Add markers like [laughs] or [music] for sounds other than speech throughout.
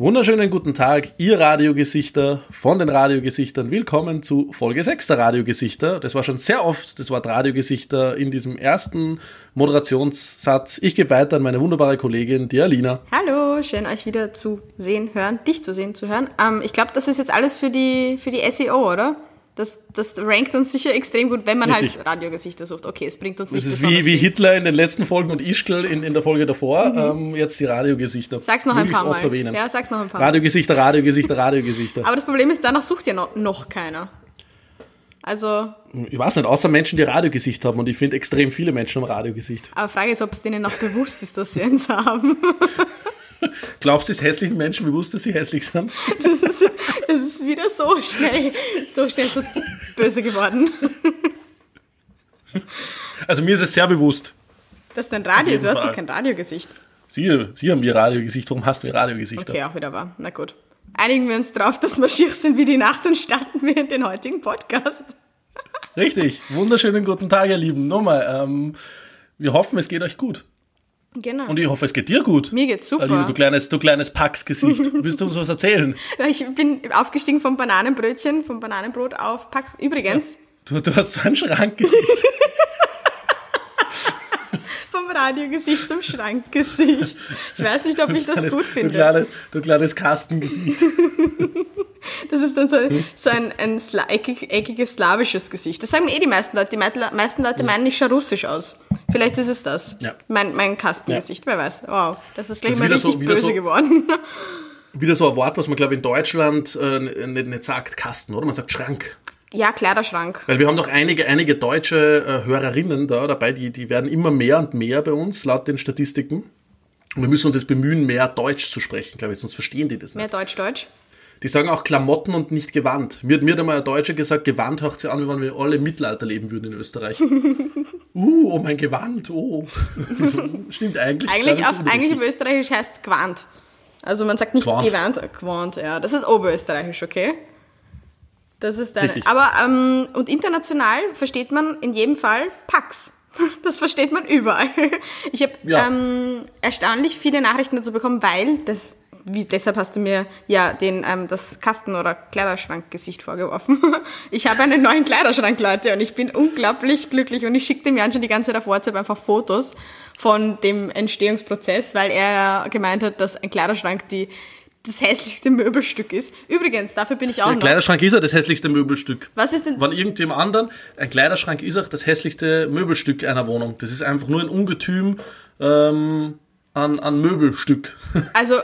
Wunderschönen guten Tag, ihr Radiogesichter von den Radiogesichtern. Willkommen zu Folge 6 der Radiogesichter. Das war schon sehr oft das Wort Radiogesichter in diesem ersten Moderationssatz. Ich gebe weiter an meine wunderbare Kollegin, die Alina. Hallo, schön euch wieder zu sehen, hören, dich zu sehen, zu hören. Ähm, ich glaube, das ist jetzt alles für die, für die SEO, oder? Das, das rankt uns sicher extrem gut, wenn man Richtig. halt Radiogesichter sucht. Okay, es bringt uns nicht Das ist wie, wie Hitler in den letzten Folgen und Ischgl in, in der Folge davor. Mhm. Ähm, jetzt die Radiogesichter. Sag's noch ein paar Mal. Erwähnen. Ja, sag's noch ein paar Radiogesichter, Radiogesichter, Radiogesichter. Aber das Problem ist, danach sucht ja noch, noch keiner. Also. Ich weiß nicht, außer Menschen, die Radiogesicht haben und ich finde extrem viele Menschen haben Radiogesicht. Aber Frage ist, ob es denen auch bewusst ist, dass sie eins haben. [laughs] [laughs] Glaubst du, es hässlichen Menschen bewusst, dass sie hässlich sind? [laughs] Das ist, das ist wieder so schnell, so schnell so böse geworden. [laughs] Also mir ist es sehr bewusst. Das ist dein Radio, du hast doch kein Radiogesicht. Sie, Sie haben Ihr Radiogesicht, warum hast du Ihr Radiogesicht? Okay, auch wieder wahr. Na gut. Einigen wir uns drauf, dass wir schier sind wie die Nacht und starten wir in den heutigen Podcast. Richtig. Wunderschönen guten Tag, ihr Lieben. Nochmal, ähm, wir hoffen, es geht euch gut. Genau. Und ich hoffe, es geht dir gut. Mir geht's super. Alina, du kleines, du kleines Pax-Gesicht. [laughs] Willst du uns was erzählen? Ich bin aufgestiegen vom Bananenbrötchen, vom Bananenbrot auf Pax. Übrigens. Ja. Du, du hast so ein Schrankgesicht. [laughs] vom Radiogesicht zum Schrankgesicht. Ich weiß nicht, ob ich das kleines, gut finde. Du kleines, du kleines Kastengesicht. [laughs] Das ist dann so, so ein, ein eckig, eckiges slawisches Gesicht. Das sagen eh die meisten Leute. Die meisten Leute meinen, ich schaue russisch aus. Vielleicht ist es das. Ja. Mein, mein Kastengesicht, ja. wer weiß. Wow, das ist gleich das mal richtig so, böse so, geworden. [laughs] Wieder so ein Wort, was man, glaube ich, in Deutschland äh, nicht, nicht sagt, Kasten, oder? Man sagt Schrank. Ja, Kleiderschrank. Weil wir haben doch einige, einige deutsche äh, Hörerinnen da dabei, die, die werden immer mehr und mehr bei uns, laut den Statistiken. Und wir müssen uns jetzt bemühen, mehr Deutsch zu sprechen, glaube ich, sonst verstehen die das nicht. Mehr Deutsch-Deutsch? Die sagen auch Klamotten und nicht Gewand. Mir, mir hat einmal ein Deutscher gesagt, Gewand hört sich an, wie wenn wir alle im Mittelalter leben würden in Österreich. [laughs] uh, oh mein Gewand, oh. [laughs] Stimmt eigentlich. Eigentlich, auf, eigentlich auf Österreichisch heißt es Gewand. Also man sagt nicht Gewand, Gewand, Gewand ja. Das ist Oberösterreichisch, okay? Das ist deine. Richtig. Aber, ähm, und international versteht man in jedem Fall Pax. [laughs] Das versteht man überall. Ich habe ja. ähm, erstaunlich viele Nachrichten dazu bekommen, weil das wie, deshalb hast du mir ja den, ähm, das Kasten- oder Kleiderschrankgesicht vorgeworfen. [laughs] Ich habe einen neuen Kleiderschrank, Leute, und ich bin unglaublich glücklich und ich schicke mir schon die ganze Zeit auf WhatsApp einfach Fotos von dem Entstehungsprozess, weil er gemeint hat, dass ein Kleiderschrank die das hässlichste Möbelstück ist. Übrigens, dafür bin ich auch Ein noch. Kleiderschrank ist ja das hässlichste Möbelstück. Was ist denn? Von irgendjemand anderen, ein Kleiderschrank ist auch das hässlichste Möbelstück einer Wohnung. Das ist einfach nur ein Ungetüm ähm, an, an Möbelstück. [laughs] Also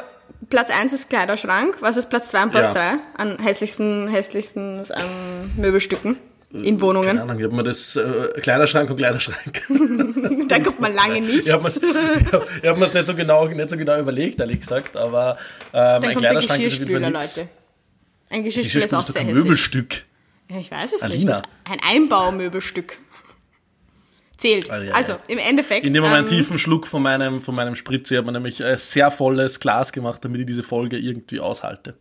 Platz 1 ist Kleiderschrank. Was ist Platz 2 und Platz 3 ja. an hässlichsten, hässlichsten ähm, Möbelstücken? In Wohnungen. Keine Ahnung, ich habe mir das äh, Kleiderschrank und Kleiderschrank. [laughs] da kommt man [laughs] lange nicht. Ich habe mir hab es nicht, so genau, nicht so genau überlegt, ehrlich gesagt, aber ähm, ein Kleiderschrank ist auf jeden Fall Leute. Ein Geschirrspüler ist auch sehr hässlich. Möbelstück. Ja, ich weiß es Alina. nicht. Ein Einbaumöbelstück zählt. Also, ja, also im Endeffekt. Ich nehme mal einen ähm, tiefen Schluck von meinem, von meinem Spritz. Ich habe mir nämlich ein sehr volles Glas gemacht, damit ich diese Folge irgendwie aushalte.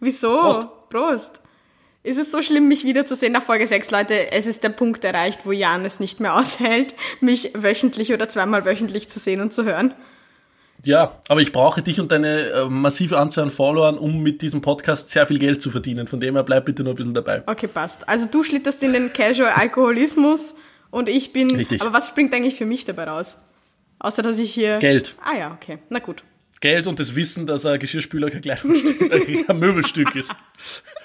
Wieso? Prost. Prost. Ist es so schlimm, mich wiederzusehen nach Folge 6, Leute? Es ist der Punkt erreicht, wo Jan es nicht mehr [laughs] aushält, mich wöchentlich oder zweimal wöchentlich zu sehen und zu hören. Ja, aber ich brauche dich und deine äh, massive Anzahl an Followern, um mit diesem Podcast sehr viel Geld zu verdienen. Von dem her bleib bitte nur ein bisschen dabei. Okay, passt. Also du schlitterst in den Casual Alkoholismus und ich bin. Richtig. Aber was springt eigentlich für mich dabei raus? Außer dass ich hier. Geld. Ah ja, okay. Na gut. Geld und das Wissen, dass ein Geschirrspüler kein Kleidungsstück, [laughs] äh, ein Möbelstück ist.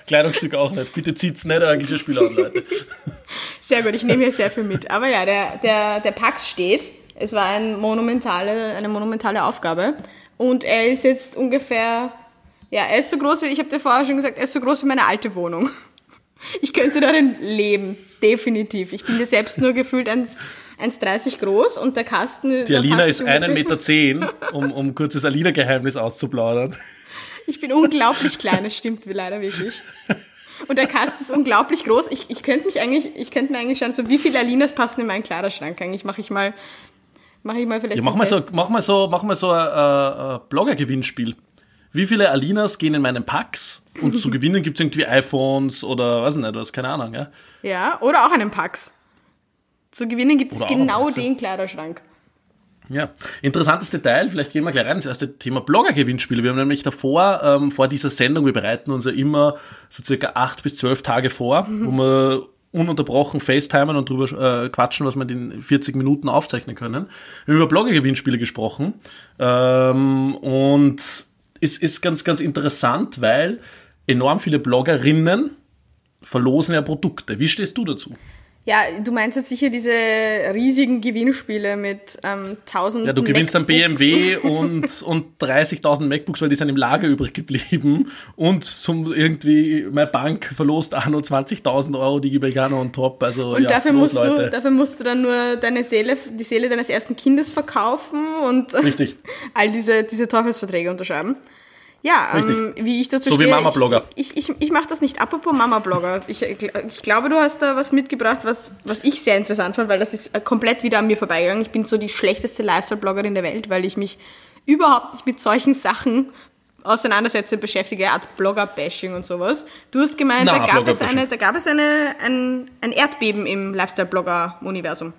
Kleidungsstück auch nicht. Bitte zieht's nicht ein Geschirrspüler an, Leute. [laughs] Sehr gut, ich nehme hier sehr viel mit. Aber ja, der, der, der Pax steht. Es war ein monumentale, eine monumentale Aufgabe. Und er ist jetzt ungefähr, ja, er ist so groß wie, ich habe dir vorher schon gesagt, er ist so groß wie meine alte Wohnung. Ich könnte darin leben, definitiv. Ich bin ja selbst nur gefühlt 1,30 groß und der Kasten. Die Alina ist einen Meter, zehn, um, um kurz das Alina-Geheimnis auszuplaudern. Ich bin unglaublich klein, das stimmt leider wirklich. Und der Kasten ist unglaublich groß. Ich, ich könnte mich eigentlich, ich könnte mir eigentlich schauen, so wie viele Alinas passen in meinen Kleiderschrank. Eigentlich mache ich mal, mache ich mal vielleicht. Ja, mach mal so, mach mal so, mach mal so ein, ein Blogger-Gewinnspiel wie viele Alinas gehen in meinen Packs und zu [laughs] gewinnen gibt es irgendwie iPhones oder was nicht was, keine Ahnung, ja? Ja, oder auch einen Packs. Zu gewinnen gibt es genau den Kleiderschrank. Ja, interessantes Detail, vielleicht gehen wir gleich rein, das erste Thema Blogger-Gewinnspiele. Wir haben nämlich davor, ähm, vor dieser Sendung, wir bereiten uns ja immer so circa acht bis zwölf Tage vor, mhm. wo wir ununterbrochen FaceTimen und drüber äh, quatschen, was wir in den 40 Minuten aufzeichnen können. Wir haben über Blogger-Gewinnspiele gesprochen ähm, und es ist ganz, ganz interessant, weil enorm viele Bloggerinnen verlosen ja Produkte. Wie stehst du dazu? Ja, du meinst jetzt sicher diese riesigen Gewinnspiele mit ähm, tausend. Ja, du gewinnst dann BMW und, und 30.000 MacBooks, weil die sind im Lager übrig geblieben. Und zum irgendwie, meine Bank verlost auch nur 20.000 Euro, die gebe ich auch noch on top. Also, und ja, dafür, musst Leute. du, dafür musst du dann nur deine Seele, die Seele deines ersten Kindes verkaufen und Richtig. [laughs] all diese, diese Teufelsverträge unterschreiben. Ja, ähm, wie ich dazu so stehe. So wie Mama-Blogger. Ich, ich, ich mache das nicht. Apropos Mama-Blogger. Ich, ich glaube, du hast da was mitgebracht, was, was ich sehr interessant fand, weil das ist komplett wieder an mir vorbeigegangen. Ich bin so die schlechteste Lifestyle-Bloggerin der Welt, weil ich mich überhaupt nicht mit solchen Sachen auseinandersetze, beschäftige, Art Blogger-Bashing und sowas. Du hast gemeint, Na, da, gab es eine, da gab es eine, ein, ein Erdbeben im Lifestyle-Blogger-Universum.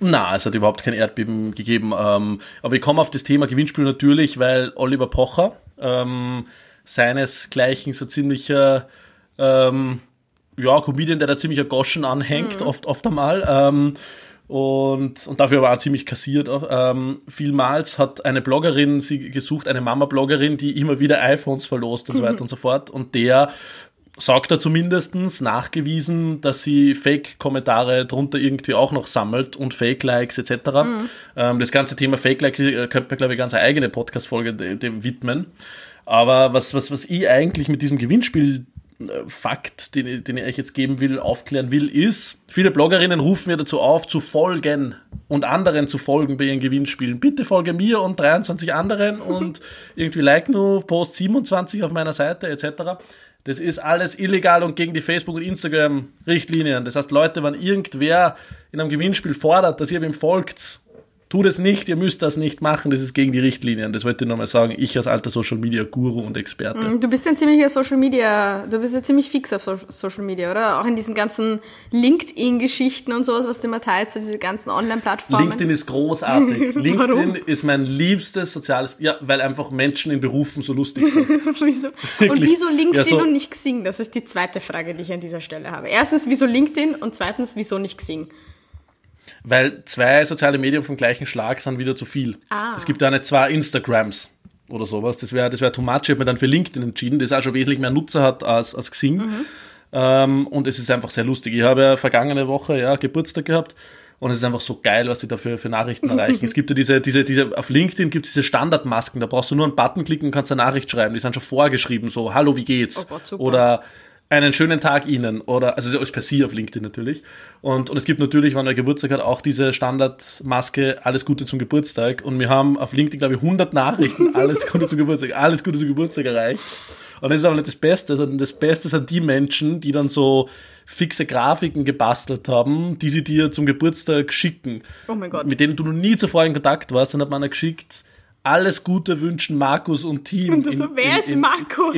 Na, es hat überhaupt kein Erdbeben gegeben. Ähm, aber ich komme auf das Thema Gewinnspiel natürlich, weil Oliver Pocher, ähm, seinesgleichen so ziemlicher ähm, ja, Comedian, der da ziemlich ein Goschen anhängt, mhm. oft, oft einmal. Ähm, und, und dafür war er ziemlich kassiert. Ähm, vielmals hat eine Bloggerin sie gesucht, eine Mama-Bloggerin, die immer wieder iPhones verlost und so weiter und so fort. Und der sagt er zumindestens nachgewiesen, dass sie Fake-Kommentare drunter irgendwie auch noch sammelt und Fake-Likes etc. Mhm. Ähm, das ganze Thema Fake-Likes äh, könnte man, glaube ich, ganz eine eigene Podcast-Folge dem widmen. Aber was, was, was ich eigentlich mit diesem Gewinnspiel äh, Fakt, den, den ich euch jetzt geben will, aufklären will, ist, viele Bloggerinnen rufen mir dazu auf, zu folgen und anderen zu folgen bei ihren Gewinnspielen. Bitte folge mir und 23 anderen und [laughs] irgendwie like nur Post 27 auf meiner Seite etc. Das ist alles illegal und gegen die Facebook- und Instagram-Richtlinien. Das heißt, Leute, wenn irgendwer in einem Gewinnspiel fordert, dass ihr ihm folgt Tut es nicht, ihr müsst das nicht machen, das ist gegen die Richtlinien. Das wollte ich nochmal sagen. Ich als alter Social Media Guru und Experte. Mm, du bist ein ziemlicher Social Media, du bist ja ziemlich fix auf Social Media, oder? Auch in diesen ganzen LinkedIn-Geschichten und sowas, was du immer teilst, so diese ganzen Online-Plattformen. LinkedIn ist großartig. [laughs] LinkedIn ist mein liebstes soziales, ja, weil einfach Menschen in Berufen so lustig sind. [laughs] wieso? Und wieso LinkedIn ja, so und nicht Xing? Das ist die zweite Frage, die ich an dieser Stelle habe. Erstens, wieso LinkedIn und zweitens, wieso nicht Xing? Weil zwei soziale Medien vom gleichen Schlag sind wieder zu viel. Ah. Es gibt ja nicht zwei Instagrams oder sowas. Das wäre das wär too much. Ich habe mir dann für LinkedIn entschieden, das auch schon wesentlich mehr Nutzer hat als, als Xing. Mhm. Ähm, und es ist einfach sehr lustig. Ich habe ja vergangene Woche ja Geburtstag gehabt. Und es ist einfach so geil, was sie dafür für Nachrichten erreichen. [laughs] es gibt ja diese, diese, diese, auf LinkedIn gibt es diese Standardmasken, da brauchst du nur einen Button klicken und kannst eine Nachricht schreiben. Die sind schon vorgeschrieben, so, hallo, wie geht's? Oh Gott, oder einen schönen Tag Ihnen oder also ist per Sie auf LinkedIn natürlich und und es gibt natürlich, wenn er Geburtstag hat, auch diese Standardmaske alles Gute zum Geburtstag und wir haben auf LinkedIn glaube ich 100 Nachrichten [laughs] alles Gute zum Geburtstag, alles Gute zum Geburtstag erreicht und das ist aber nicht das Beste, sondern das Beste sind die Menschen, die dann so fixe Grafiken gebastelt haben, die sie dir zum Geburtstag schicken. Oh mein Gott. Mit denen du noch nie zuvor in Kontakt warst, dann hat man geschickt, alles Gute wünschen Markus und Team. Und du so, in, wer in, ist Markus?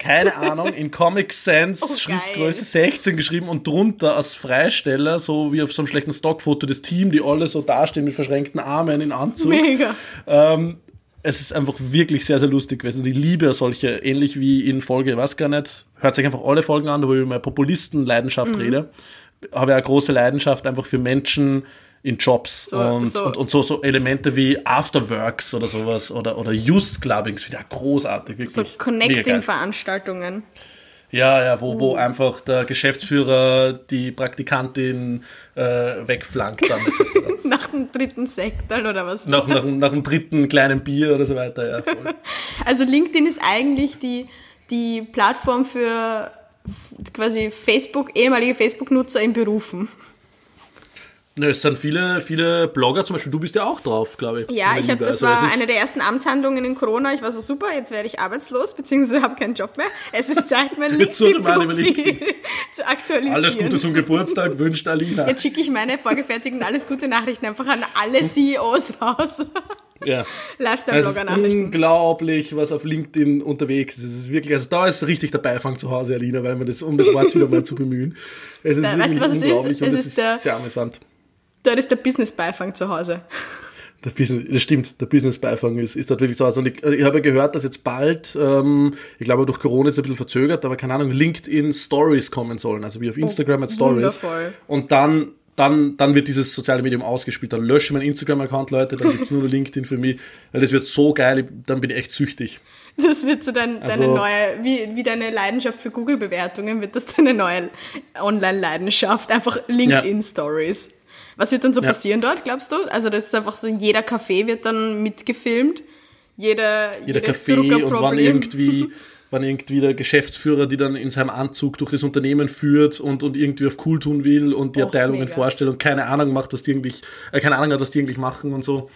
In, keine [laughs] Ahnung, in Comic Sans, oh, Schriftgröße 16 geschrieben und drunter als Freisteller, so wie auf so einem schlechten Stockfoto, das Team, die alle so dastehen mit verschränkten Armen in Anzug. Mega. Ähm, es ist einfach wirklich sehr, sehr lustig gewesen. Die Liebe solche, ähnlich wie in Folge, ich weiß gar nicht, hört sich einfach alle Folgen an, wo ich über Populisten-Leidenschaft mhm. rede. Habe ja eine große Leidenschaft einfach für Menschen, in Jobs so, und, so. Und, und so, so Elemente wie Afterworks oder sowas oder, oder Youth Clubbings, wieder großartig, wirklich. So Connecting-Veranstaltungen. Ja, ja, wo, wo uh. einfach der Geschäftsführer die Praktikantin äh, wegflankt dann [laughs] nach dem dritten Sektal oder was? Nach, nach, nach dem dritten kleinen Bier oder so weiter, ja. Voll. [laughs] Also LinkedIn ist eigentlich die, die Plattform für quasi Facebook, ehemalige Facebook-Nutzer in Berufen. Es sind viele, viele Blogger, zum Beispiel du bist ja auch drauf, glaube ich. Ja, ich hab, das also war eine der ersten Amtshandlungen in Corona. Ich war so super, jetzt werde ich arbeitslos, beziehungsweise habe keinen Job mehr. Es ist Zeit, mein [laughs] LinkedIn-Profil [laughs] zu aktualisieren. Alles Gute zum Geburtstag wünscht Alina. Jetzt schicke ich meine vorgefertigten Alles Gute Nachrichten einfach an alle CEOs raus. Ja. [laughs] Lifestyle-Blogger-Nachrichten. unglaublich, was auf LinkedIn unterwegs ist. Es ist wirklich, also da ist richtig der Beifang zu Hause, Alina, weil man das, um das Wort wieder mal zu bemühen. Es ist da, wirklich weißt unglaublich ist? und es ist, ist sehr amüsant dort ist der Business-Beifang zu Hause. Der Business, das stimmt, der Business-Beifang ist, ist dort wirklich so. Also ich, ich habe gehört, dass jetzt bald, ähm, ich glaube durch Corona ist es ein bisschen verzögert, aber keine Ahnung, LinkedIn Stories kommen sollen, also wie auf oh, Instagram oh, mit Stories. Wundervoll. Und dann, dann, dann wird dieses soziale Medium ausgespielt. Dann lösche ich meinen Instagram-Account, Leute, dann gibt's nur noch LinkedIn für mich, weil das wird so geil, dann bin ich echt süchtig. Das wird so dein, also, deine neue, wie, wie deine Leidenschaft für Google-Bewertungen, wird das deine neue Online-Leidenschaft, einfach LinkedIn-Stories. Ja. Was wird dann so ja. passieren dort, glaubst du? Also das ist einfach so, jeder Café wird dann mitgefilmt. Jeder, jeder Café und wann irgendwie, [laughs] wann irgendwie der Geschäftsführer, die dann in seinem Anzug durch das Unternehmen führt und, und irgendwie auf cool tun will und die Och, Abteilungen mega. vorstellt und keine Ahnung macht, was die eigentlich, äh, keine Ahnung hat, was die eigentlich machen und so.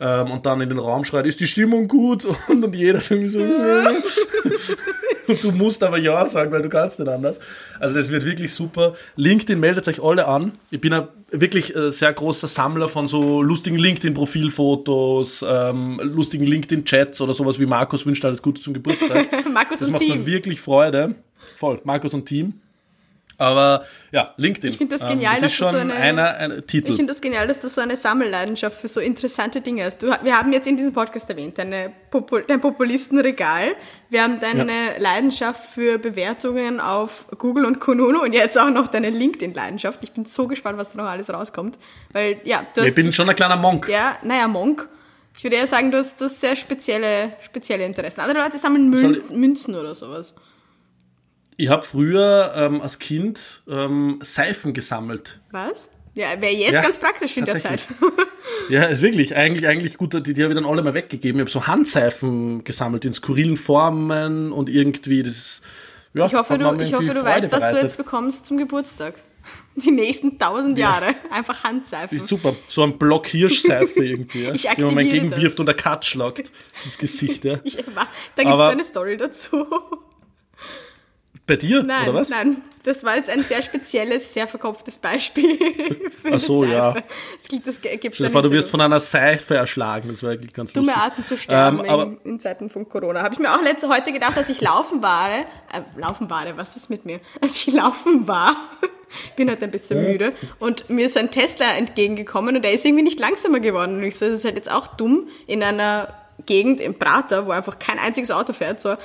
Ähm, und dann in den Raum schreit, ist die Stimmung gut? [laughs] Und, und jeder so, so [laughs] und du musst aber Ja sagen, weil du kannst nicht anders. Also das wird wirklich super. LinkedIn meldet euch alle an. Ich bin ein wirklich äh, sehr großer Sammler von so lustigen LinkedIn-Profilfotos, ähm, lustigen LinkedIn-Chats oder sowas wie Markus wünscht alles Gute zum Geburtstag. [laughs] Markus das und macht Team. mir wirklich Freude. Voll, Markus und Team. Aber ja, LinkedIn. Ich finde das genial, ähm, das ist schon so eine, einer, ein Titel. Ich finde das genial, dass du so eine Sammelleidenschaft für so interessante Dinge hast. Du, wir haben jetzt in diesem Podcast erwähnt, deine Popul dein Populistenregal. Wir haben deine ja. Leidenschaft für Bewertungen auf Google und Kununu und jetzt auch noch deine LinkedIn-Leidenschaft. Ich bin so gespannt, was da noch alles rauskommt. Weil, ja, du hast, Ich bin schon ein kleiner Monk. Ja, naja, Monk. Ich würde eher sagen, du hast das sehr spezielle, spezielle Interessen. Andere Leute sammeln Münzen, Münzen oder sowas. Ich habe früher ähm, als Kind ähm, Seifen gesammelt. Was? Ja, wäre jetzt ja, ganz praktisch in der Zeit. [laughs] ja, ist wirklich. Eigentlich, eigentlich gut. Die, die habe ich dann alle mal weggegeben. Ich habe so Handseifen gesammelt in skurrilen Formen und irgendwie das. Ja, ich hoffe, du, ich hoffe, du weißt, was du jetzt bekommst zum Geburtstag. [laughs] Die nächsten tausend ja. Jahre. Einfach Handseifen. Super. So ein Block Hirschseife irgendwie. Ja. [laughs] ich Wie man mein gegenwirft und der Cut schlagt ins Gesicht. Ja. Ich, da gibt es eine Story dazu. Bei dir, nein, oder was? Nein, das war jetzt ein sehr spezielles, sehr verkopftes Beispiel. [laughs] Ach so, ja. Es gibt, das gibt Stell dir vor, du wirst von einer Seife erschlagen. Das wäre ganz Dumme lustig. Arten zu sterben ähm, in, in, Zeiten von Corona. Habe ich mir auch letzte heute gedacht, als ich laufen war. Äh, laufen war, was ist mit mir? Als ich laufen war, [laughs] bin heute ein bisschen müde und mir ist ein Tesla entgegengekommen und der ist irgendwie nicht langsamer geworden. Und ich so, das ist halt jetzt auch dumm in einer Gegend im Prater, wo einfach kein einziges Auto fährt, so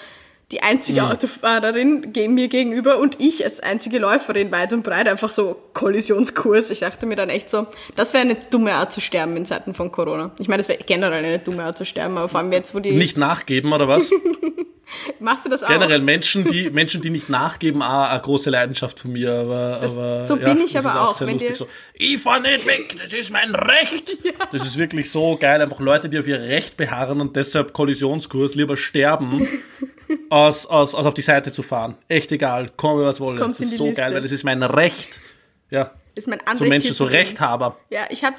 die einzige ja. Autofahrerin mir gegenüber und ich als einzige Läuferin weit und breit einfach so Kollisionskurs. Ich dachte mir dann echt so, das wäre eine dumme Art zu sterben in Zeiten von Corona. Ich meine, das wäre generell eine dumme Art zu sterben, aber vor allem jetzt, wo die... Nicht nachgeben, oder was? [laughs] Machst du das auch? Generell Menschen, die, Menschen, die nicht nachgeben, auch eine große Leidenschaft von mir. Aber, das, aber so bin ich aber auch. auch sehr lustig. So, ich fahr nicht weg, das ist mein Recht. [laughs] Ja. Das ist wirklich so geil. Einfach Leute, die auf ihr Recht beharren und deshalb Kollisionskurs lieber sterben, [laughs] als, als, als auf die Seite zu fahren. Echt egal, komme was wolle. Das ist so Liste. geil, weil das ist mein Recht. Ja. Ist mein Anrecht. So Menschen, so Rechthaber. Ja, ich habe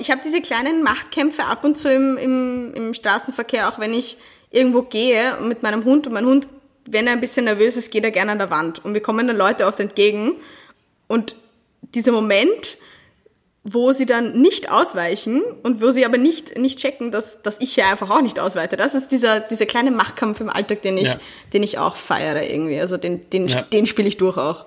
Ich habe diese kleinen Machtkämpfe ab und zu im, im, im Straßenverkehr, auch wenn ich irgendwo gehe mit meinem Hund und mein Hund, wenn er ein bisschen nervös ist, geht er gerne an der Wand. Und wir kommen dann Leute oft entgegen. Und dieser Moment, wo sie dann nicht ausweichen und wo sie aber nicht, nicht checken, dass, dass ich ja einfach auch nicht ausweite. Das ist dieser, dieser kleine Machtkampf im Alltag, den ich, ja. den ich auch feiere irgendwie. Also den, den, ja. den spiele ich durch auch.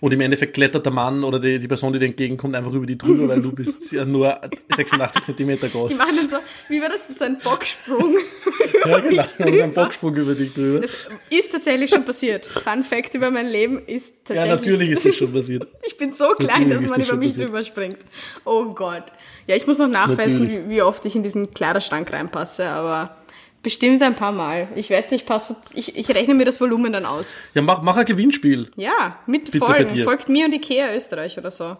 Und im Endeffekt klettert der Mann oder die, die Person, die dir entgegenkommt, einfach über die drüber, weil du bist ja nur 86 Zentimeter groß. Die machen dann so, wie war das? Das ist ein Bocksprung. [laughs] ja, genau, [laughs] so ein Bocksprung über dich drüber. Das ist tatsächlich schon passiert. Fun Fact über mein Leben ist tatsächlich. Ja, natürlich ist es schon passiert. [laughs] ich bin so klein, natürlich dass man über mich drüber springt. Oh Gott. Ja, ich muss noch nachweisen, wie, wie, oft ich in diesen Kleiderschrank reinpasse, aber Bestimmt ein paar Mal. Ich wette, ich, passe, ich, ich rechne mir das Volumen dann aus. Ja, mach, mach ein Gewinnspiel. Ja, mit Bitte Folgen. Folgt mir und Ikea Österreich oder so.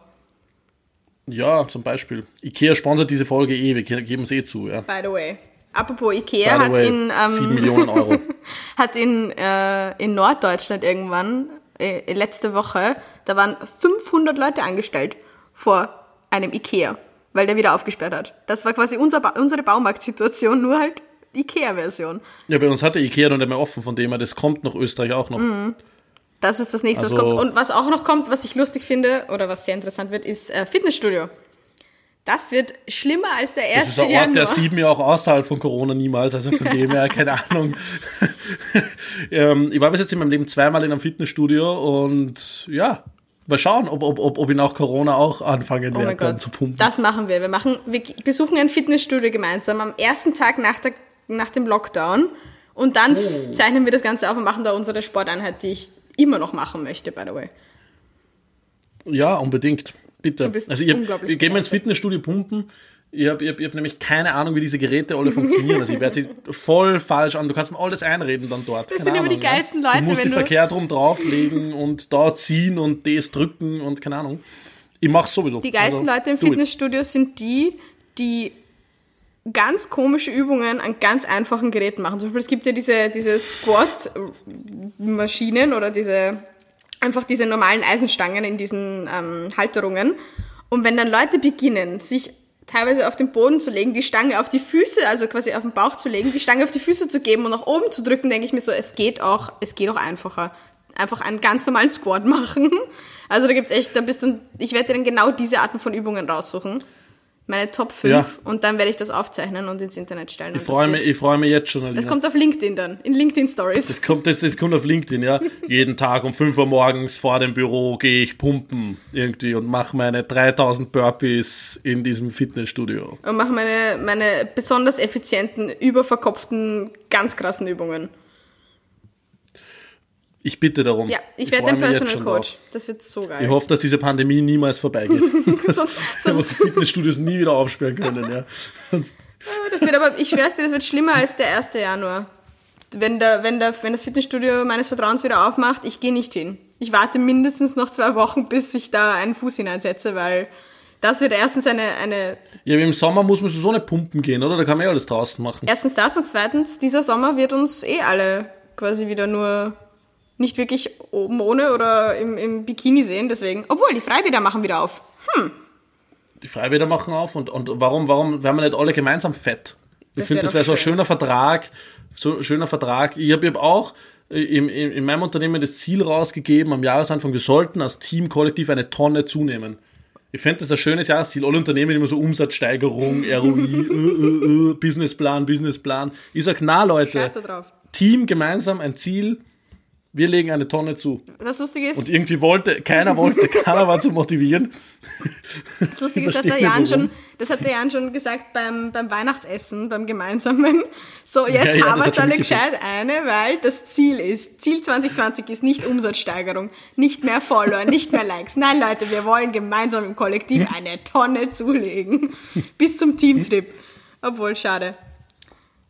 Ja, zum Beispiel. Ikea sponsert diese Folge eh, wir geben es eh zu. Ja. By the way. Apropos Ikea hat way, in ähm, 7 Millionen Euro. [laughs] hat in, äh, in Norddeutschland irgendwann äh, letzte Woche, da waren 500 Leute angestellt vor einem Ikea, weil der wieder aufgesperrt hat. Das war quasi unser ba unsere Baumarktsituation, nur halt Ikea-Version. Ja, bei uns hatte Ikea noch nicht mehr offen, von dem her, das kommt nach Österreich auch noch. Mhm. Das ist das nächste, also, was kommt. Und was auch noch kommt, was ich lustig finde oder was sehr interessant wird, ist äh, Fitnessstudio. Das wird schlimmer als der erste Das ist ein Ort, Januar. der sieht mir auch außerhalb von Corona niemals, also von dem her, [laughs] keine Ahnung. [laughs] ähm, ich war bis jetzt in meinem Leben zweimal in einem Fitnessstudio und ja, Mal schauen, ob, ob, ob, ob ich nach Corona auch anfangen oh werde, zu pumpen. Das machen wir. Wir machen, wir besuchen ein Fitnessstudio gemeinsam am ersten Tag nach, der, nach dem Lockdown und dann oh. zeichnen wir das Ganze auf und machen da unsere Sporteinheit, die ich immer noch machen möchte, by the way. Ja, unbedingt. Bitte. also ich, ich gehe mal ins Fitnessstudio pumpen. Ich habe ich hab, ich hab nämlich keine Ahnung, wie diese Geräte alle funktionieren. Also ich werde sie voll falsch an. Du kannst mir alles einreden dann dort. Das keine sind Ahnung, immer die geilsten Leute. Du musst die Verkehr drum drauflegen und da ziehen und das drücken und keine Ahnung. Ich mach's sowieso. Die geilsten also, Leute im Fitnessstudio sind die, die ganz komische Übungen an ganz einfachen Geräten machen. Zum Beispiel, es gibt ja diese, diese Squat-Maschinen oder diese einfach diese normalen Eisenstangen in diesen ähm, Halterungen. Und wenn dann Leute beginnen, sich teilweise auf den Boden zu legen, die Stange auf die Füße, also quasi auf den Bauch zu legen, die Stange auf die Füße zu geben und nach oben zu drücken, denke ich mir so, es geht auch, es geht auch einfacher. Einfach einen ganz normalen Squat machen. Also da gibt's echt, da bist du, ich werde dir dann genau diese Arten von Übungen raussuchen meine Top 5 ja. und dann werde ich das aufzeichnen und ins Internet stellen. Ich freue mich, ich freue mich jetzt schon. Alina. Das kommt auf LinkedIn dann, in LinkedIn Stories. Das kommt, das, das kommt auf LinkedIn, ja. Jeden Tag um 5 Uhr morgens vor dem Büro gehe ich pumpen irgendwie und mache meine 3000 Burpees in diesem Fitnessstudio. Und mache meine, meine besonders effizienten, überverkopften, ganz krassen Übungen. Ich bitte darum. Ja, ich, ich werde dein Personal Coach. Das wird so geil. Ich hoffe, dass diese Pandemie niemals vorbeigeht. [laughs] dass sonst, sonst Fitnessstudios nie wieder aufsperren können. Ja. Sonst. Das wird aber, ich schwör's dir, das wird schlimmer als der 1. Januar. Wenn, der, wenn, der, wenn das Fitnessstudio meines Vertrauens wieder aufmacht, ich gehe nicht hin. Ich warte mindestens noch zwei Wochen, bis ich da einen Fuß hineinsetze, weil das wird erstens eine, eine. Ja, aber im Sommer muss man so nicht pumpen gehen, oder? Da kann man ja alles draußen machen. Erstens das und zweitens, dieser Sommer wird uns eh alle quasi wieder nur nicht wirklich oben ohne oder im, im Bikini sehen, deswegen. Obwohl, die Freibäder machen wieder auf. Hm. Die Freibäder machen auf und, und warum, warum werden wir nicht alle gemeinsam fett? Ich finde, das wäre so ein schöner Vertrag, so ein schöner Vertrag. Ich habe hab auch in, in, in meinem Unternehmen das Ziel rausgegeben am Jahresanfang, wir sollten als Team kollektiv eine Tonne zunehmen. Ich fände das ein schönes Jahresziel. Alle Unternehmen immer so Umsatzsteigerung, [laughs] ROI, äh, äh, äh, Businessplan, Businessplan. Ich sag, na Leute, Team gemeinsam ein Ziel, wir legen eine Tonne zu. Das Lustige ist. Und irgendwie wollte, keiner wollte, [laughs] keiner war zu motivieren. Das Lustige ist, das hat der Jan schon, das hat der Jan schon gesagt beim, beim Weihnachtsessen, beim gemeinsamen. So, jetzt ja, ja, haben wir alle gescheit eine, weil das Ziel ist, Ziel 2020 ist nicht Umsatzsteigerung, nicht mehr Follower, nicht mehr Likes. Nein, Leute, wir wollen gemeinsam im Kollektiv eine Tonne zulegen. Bis zum Teamtrip. Obwohl, schade.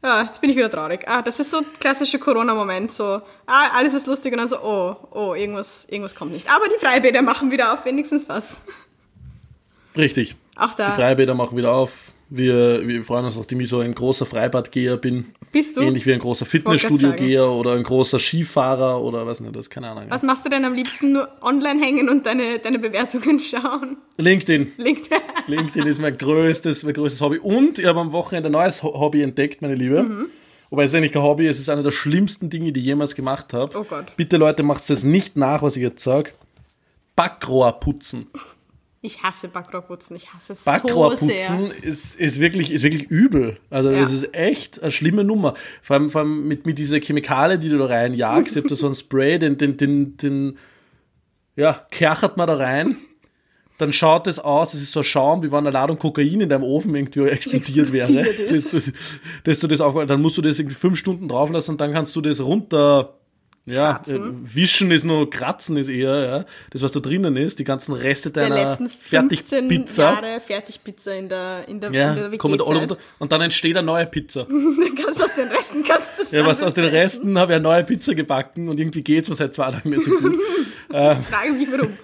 Ja, jetzt bin ich wieder traurig. Ah, das ist so ein klassischer Corona-Moment. So, ah, alles ist lustig und dann so, oh, oh, irgendwas, irgendwas kommt nicht. Aber die Freibäder machen wieder auf, wenigstens was. Richtig. Auch da. Die Freibäder machen wieder auf. Wir, wir freuen uns, nachdem ich so ein großer Freibadgeher bin. Bist du? Ähnlich wie ein großer Fitnessstudio-Geher oder ein großer Skifahrer oder was nicht, das keine Ahnung. Was machst du denn am liebsten? Nur online hängen und deine, deine Bewertungen [laughs] schauen? LinkedIn. LinkedIn. LinkedIn ist mein größtes, mein größtes Hobby. Und ich habe am Wochenende ein neues Hobby entdeckt, meine Liebe. Mhm. Wobei es ist eigentlich kein Hobby, es ist einer der schlimmsten Dinge, die ich jemals gemacht habe. Oh Gott. Bitte Leute, macht es nicht nach, was ich jetzt sage. Backrohr putzen. Ich hasse Backrohrputzen, ich hasse es so sehr. ist, ist, wirklich, ist wirklich übel. Also ja. das ist echt eine schlimme Nummer. Vor allem, vor allem mit, mit dieser Chemikalie, die du da reinjagst. Ich habe da so ein Spray, den, den, den, den ja, kerchert man da rein. Dann schaut es aus, es ist so ein Schaum, wie wenn eine Ladung Kokain in deinem Ofen irgendwie explodiert [laughs] wäre. Das, das, das, das auf, dann musst du das irgendwie fünf Stunden drauf lassen und dann kannst du das runter ja, äh, wischen ist nur kratzen ist eher, ja. Das, was da drinnen ist, die ganzen Reste deiner der letzten Fertigpizza. Jahre Fertigpizza in der, in der, ja, in der kommen alle runter und dann entsteht eine neue Pizza. [laughs] dann kannst du aus den Resten kannst du Ja, was aus den Resten habe ich eine neue Pizza gebacken und irgendwie geht's mir seit zwei Tagen nicht so gut. [laughs] ähm, Frage mich warum.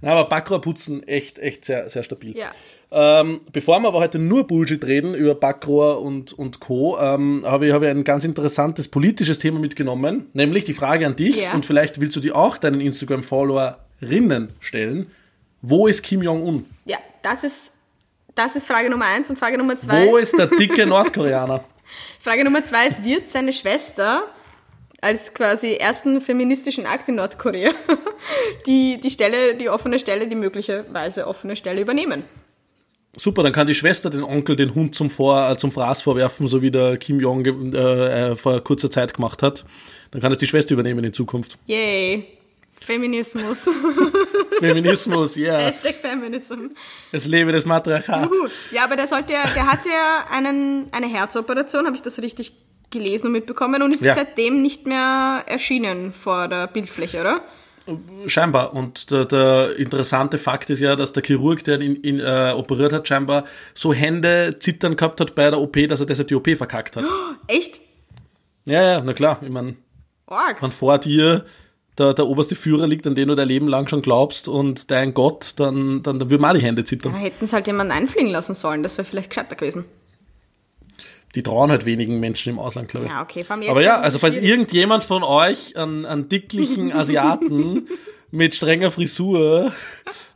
Na, aber Backrohrputzen echt, echt sehr, sehr stabil. Ja. Ähm, bevor wir aber heute nur Bullshit reden über Backrohr und, und Co., ähm, habe ich, hab ich ein ganz interessantes politisches Thema mitgenommen, nämlich die Frage an dich, yeah. und vielleicht willst du die auch deinen Instagram-Followerinnen stellen. Wo ist Kim Jong-un? Ja, das ist, das ist Frage Nummer eins und Frage Nummer zwei. Wo ist der dicke [laughs] Nordkoreaner? Frage Nummer zwei ist, wird seine Schwester als quasi ersten feministischen Akt in Nordkorea [laughs] die, die Stelle, die offene Stelle, die möglicherweise offene Stelle übernehmen? Super, dann kann die Schwester den Onkel den Hund zum, Vor, äh, zum Fraß vorwerfen, so wie der Kim Jong äh, äh, vor kurzer Zeit gemacht hat. Dann kann es die Schwester übernehmen in Zukunft. Yay. Feminismus. [laughs] Feminismus, [laughs] ja. Yeah. Hashtag Feminism. Es lebe das Matriarchat. Juhu. Ja, aber der sollte ja, der hatte ja einen, eine Herzoperation, habe ich das richtig gelesen und mitbekommen und ist ja. seitdem nicht mehr erschienen vor der Bildfläche, oder? Scheinbar. Und der, der, interessante Fakt ist ja, dass der Chirurg, der ihn, ihn äh, operiert hat, scheinbar so Hände zittern gehabt hat bei der OP, dass er deshalb die OP verkackt hat. Oh, [gasps] echt? Ja, ja, na klar. Ich meine, wenn vor dir der, der oberste Führer liegt, an den du dein Leben lang schon glaubst und dein Gott, dann, dann, dann würden mal die Hände zittern. Ja, hätten es halt jemanden einfliegen lassen sollen, das wäre vielleicht gescheiter gewesen die trauen halt wenigen Menschen im Ausland, glaube ich. Ja, okay. Aber ja, also falls irgendjemand von euch einen, einen dicklichen [laughs] Asiaten mit strenger Frisur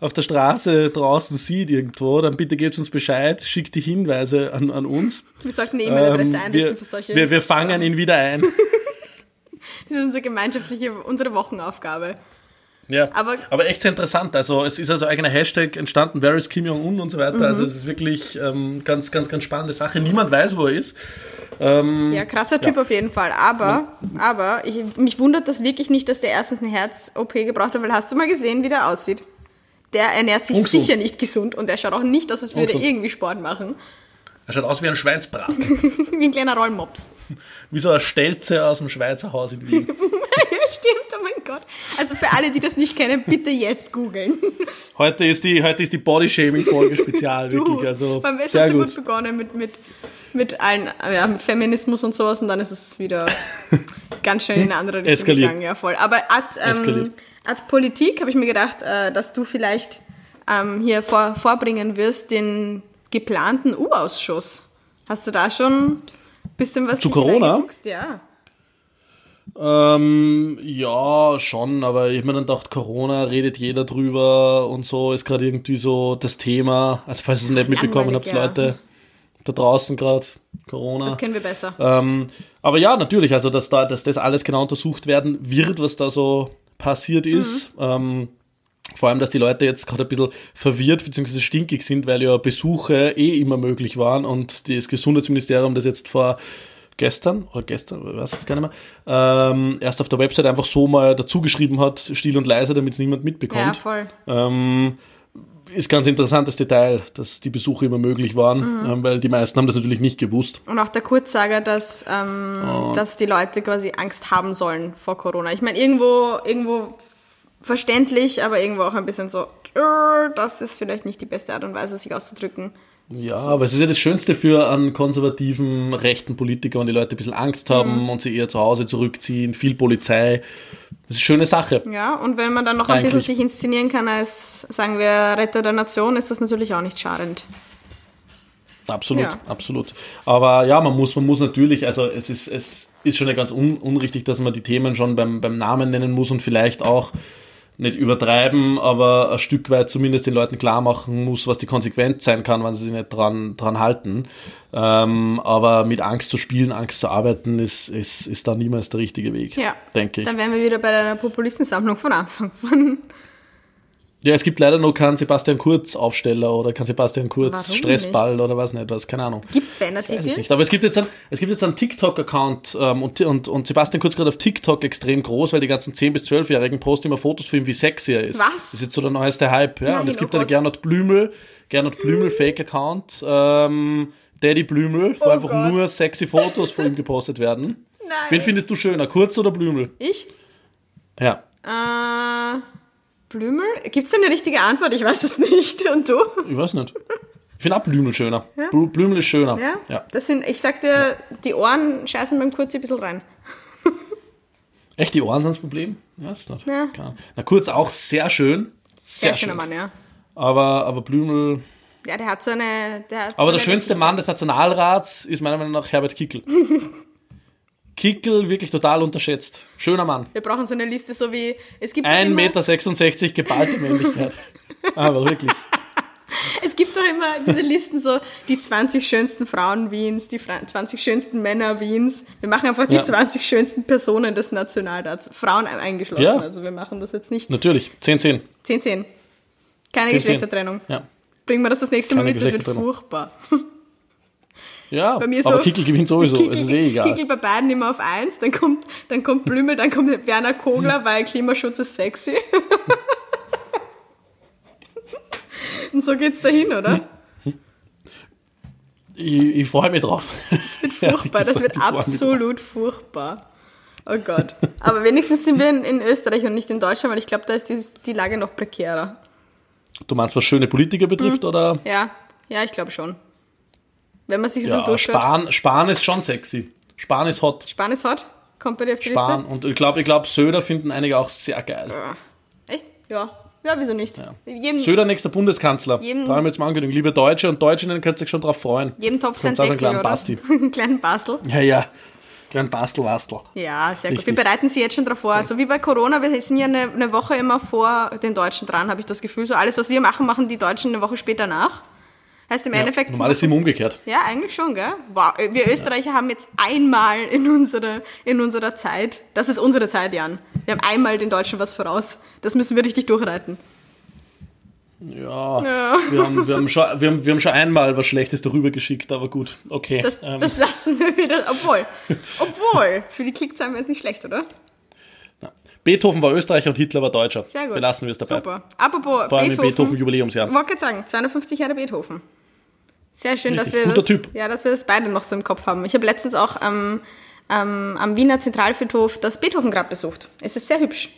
auf der Straße draußen sieht irgendwo, dann bitte gebt uns Bescheid, schickt die Hinweise an, an uns. Wir sollten eine E-Mail-Adresse ähm, einrichten für solche. Wir, wir fangen ihn wieder ein. [laughs] das ist unsere gemeinschaftliche, unsere Wochenaufgabe. Ja, aber, aber echt sehr interessant. Also es ist also eigener Hashtag entstanden, Where is Kim Jong-un und so weiter. Also, mhm. Also es ist wirklich ähm, ganz, ganz, ganz spannende Sache. Niemand weiß, wo er ist. Ähm, ja, krasser Typ ja. auf jeden Fall. Aber, ja. aber ich, mich wundert das wirklich nicht, dass der erstens eine Herz-OP gebraucht hat, weil hast du mal gesehen, wie der aussieht? Der ernährt sich Ungesund. sicher nicht gesund und er schaut auch nicht aus, als würde er irgendwie Sport machen. Er schaut aus wie ein Schweinsbraten. [laughs] wie ein kleiner Rollmops. [laughs] Wie so eine Stelze aus dem Schweizer Haus in Wien. ja, [laughs] stimmt, oh mein Gott. Also für alle, die das nicht kennen, bitte jetzt googeln. Heute ist die, heute ist die Body-Shaming-Folge spezial, wirklich. Also, Beim es hat so gut begonnen mit, mit, mit allen, ja, mit Feminismus und sowas und dann ist es wieder ganz schnell in eine andere Richtung Eskaliert. gegangen. Ja, voll. Aber ad, ähm, ad Politik habe ich mir gedacht, äh, dass du vielleicht ähm, hier vor, vorbringen wirst, den geplanten U-Ausschuss. Hast du da schon ein bisschen was zu Corona? Ja. Ähm, ja, schon, aber ich habe mir dann gedacht, Corona redet jeder drüber und so ist gerade irgendwie so das Thema. Also falls ihr es nicht mitbekommen habt, ja. Leute, da draußen gerade Corona. Das kennen wir besser. Ähm, aber ja, natürlich, also dass da, dass das alles genau untersucht werden wird, was da so passiert ist. Mhm. Ähm, vor allem, dass die Leute jetzt gerade ein bisschen verwirrt bzw. stinkig sind, weil ja Besuche eh immer möglich waren und das Gesundheitsministerium das jetzt vor gestern oder gestern, ich weiß jetzt gar nicht mehr, ähm, erst auf der Website einfach so mal dazugeschrieben hat, still und leise, damit es niemand mitbekommt. Ja, voll. Ähm, ist ganz interessantes Detail, dass die Besuche immer möglich waren, mhm. ähm, weil die meisten haben das natürlich nicht gewusst. Und auch der Kurzsager, dass, ähm, oh. dass die Leute quasi Angst haben sollen vor Corona. Ich meine, irgendwo, irgendwo verständlich, aber irgendwo auch ein bisschen so, das ist vielleicht nicht die beste Art und Weise, sich auszudrücken. Ja, so. aber es ist ja das Schönste für einen konservativen rechten Politiker, wenn die Leute ein bisschen Angst haben mhm. und sie eher zu Hause zurückziehen, viel Polizei. Das ist eine schöne Sache. Ja, und wenn man dann noch ein Eigentlich. bisschen sich inszenieren kann als, sagen wir, Retter der Nation, ist das natürlich auch nicht schadend. Absolut, ja. absolut. Aber ja, man muss, man muss natürlich, also es ist, es ist schon ja ganz un, unrichtig, dass man die Themen schon beim, beim Namen nennen muss und vielleicht auch nicht übertreiben, aber ein Stück weit zumindest den Leuten klar machen muss, was die Konsequenz sein kann, wenn sie sich nicht dran, dran halten. Ähm, aber mit Angst zu spielen, Angst zu arbeiten, ist, ist, ist da niemals der richtige Weg, ja. denke ich. Dann wären wir wieder bei der Populistensammlung von Anfang an. Ja, es gibt leider noch keinen Sebastian Kurz Aufsteller oder keinen Sebastian Kurz Warum Stressball nicht? oder was nicht was, keine Ahnung. Gibt's Fanartikel? Ich nicht. Aber es gibt jetzt einen, es gibt jetzt einen TikTok-Account ähm, und, und, und Sebastian Kurz gerade auf TikTok extrem groß, weil die ganzen 10- bis 12-Jährigen posten immer Fotos von ihm, wie sexy er ist. Was? Das ist jetzt so der neueste Hype, ja. Nein, und es gibt oh einen Gernot Blümel, Gernot Blümel [gasps] Fake-Account, ähm, Daddy Blümel, wo oh einfach Gott. nur sexy Fotos von ihm gepostet werden. [laughs] Nein. Wen findest du schöner, Kurz oder Blümel? Ich? Ja. Äh... Blümel? Gibt es eine richtige Antwort? Ich weiß es nicht. Und du? Ich weiß nicht. Ich finde auch Blümel schöner. Ja? Blümel ist schöner. Ja? ja. Das sind, ich sag dir, ja. die Ohren scheißen beim Kurz ein bisschen rein. [laughs] Echt, die Ohren sind das Problem? Ja, ist nicht. Ja. Na, Kurz auch sehr schön. Sehr, sehr schöner schön. Mann, ja. Aber, aber Blümel. Ja, der hat so eine. aber so der eine schönste Mann des Nationalrats ist meiner Meinung nach Herbert Kickel. [laughs] Kickel wirklich total unterschätzt. Schöner Mann. Wir brauchen so eine Liste, so wie es gibt. 1,66 Meter geballte Männlichkeit. [laughs] Aber wirklich. Es gibt doch immer diese Listen, so die 20 schönsten Frauen Wiens, die 20 schönsten Männer Wiens. Wir machen einfach die ja. 20 schönsten Personen des Nationalrats. Frauen eingeschlossen. Ja. Also wir machen das jetzt nicht. Natürlich. 10, 10. 10, 10. Keine 10, Geschlechtertrennung. Ja. Bringen wir das das nächste Mal mit, das wird furchtbar. Ja, bei mir so, aber Kickel gewinnt sowieso, Kickel, es ist eh egal. Kickel bei beiden immer auf eins, dann kommt, dann kommt Blümel, dann kommt Werner Kogler, weil Klimaschutz ist sexy. [laughs] Und so geht's dahin, oder? Ich, ich freue mich drauf. Das wird furchtbar, [laughs] das wird absolut furchtbar. Oh Gott. Aber wenigstens sind wir in, in, Österreich und nicht in Deutschland, weil ich glaube, da ist die, die Lage noch prekärer. Du meinst, was schöne Politiker betrifft, hm. oder? Ja, ja, ich glaube schon. Wenn man sich so ja, Spahn, Spahn ist schon sexy. Spahn ist hot. Spahn ist hot? Kommt bei dir auf die Spahn. Liste? Und ich glaube, ich glaub, Söder finden einige auch sehr geil. Ja. Echt? Ja. Ja, wieso nicht? Ja. Jedem, Söder nächster Bundeskanzler. Jedem, da haben wir jetzt mal angekündigt. Liebe Deutsche und Deutschinnen, könnt ihr euch schon drauf freuen. Jedem Topf sein Deckel, kleinen Basti. [laughs] einen kleinen Bastel. Ja, ja. Kleinen Bastel-Wastel. Ja, sehr Richtig. gut. Wir bereiten sie jetzt schon darauf vor. So also wie bei Corona, wir sind ja eine, eine Woche immer vor den Deutschen dran, habe ich das Gefühl. So alles, was wir machen, machen die Deutschen eine Woche später nach. Heißt im ja, Endeffekt. Normal ist immer umgekehrt. Ja, eigentlich schon, gell? Wow, wir Österreicher ja. haben jetzt einmal in unserer, in unserer Zeit, das ist unsere Zeit, Jan. Wir haben einmal den Deutschen was voraus. Das müssen wir richtig durchreiten. Ja, ja. Wir, haben, wir, haben schon, wir, haben, wir haben schon einmal was Schlechtes darüber geschickt, aber gut, okay. Das, ähm. das lassen wir wieder, obwohl, obwohl, für die Klickzahlen wäre es nicht schlecht, oder? Beethoven war Österreicher und Hitler war Deutscher. Sehr gut. Belassen wir es dabei. Super. Apropos Vor allem Beethoven, im Beethoven-Jubiläumsjahr. Ich wollte gerade sagen, 250 Jahre Beethoven. Sehr schön, dass wir, das, typ. Ja, dass wir das beide noch so im Kopf haben. Ich habe letztens auch ähm, ähm, am Wiener Zentralfriedhof das Beethoven-Grab besucht. Es ist sehr hübsch.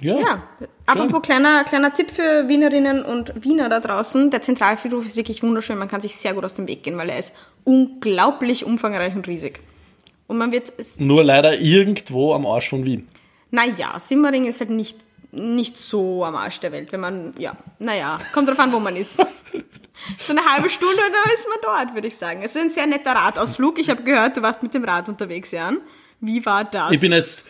Ja. ja. Apropos kleiner, kleiner Tipp für Wienerinnen und Wiener da draußen. Der Zentralfriedhof ist wirklich wunderschön. Man kann sich sehr gut aus dem Weg gehen, weil er ist unglaublich umfangreich und riesig. Und man wird. Nur leider irgendwo am Arsch von Wien. Naja, Simmering ist halt nicht, nicht so am Arsch der Welt, wenn man, ja, naja, kommt drauf an, wo man ist. [laughs] so eine halbe Stunde, da ist man dort, würde ich sagen. Es ist ein sehr netter Radausflug. Ich habe gehört, du warst mit dem Rad unterwegs, Jan. Wie war das? Ich bin jetzt,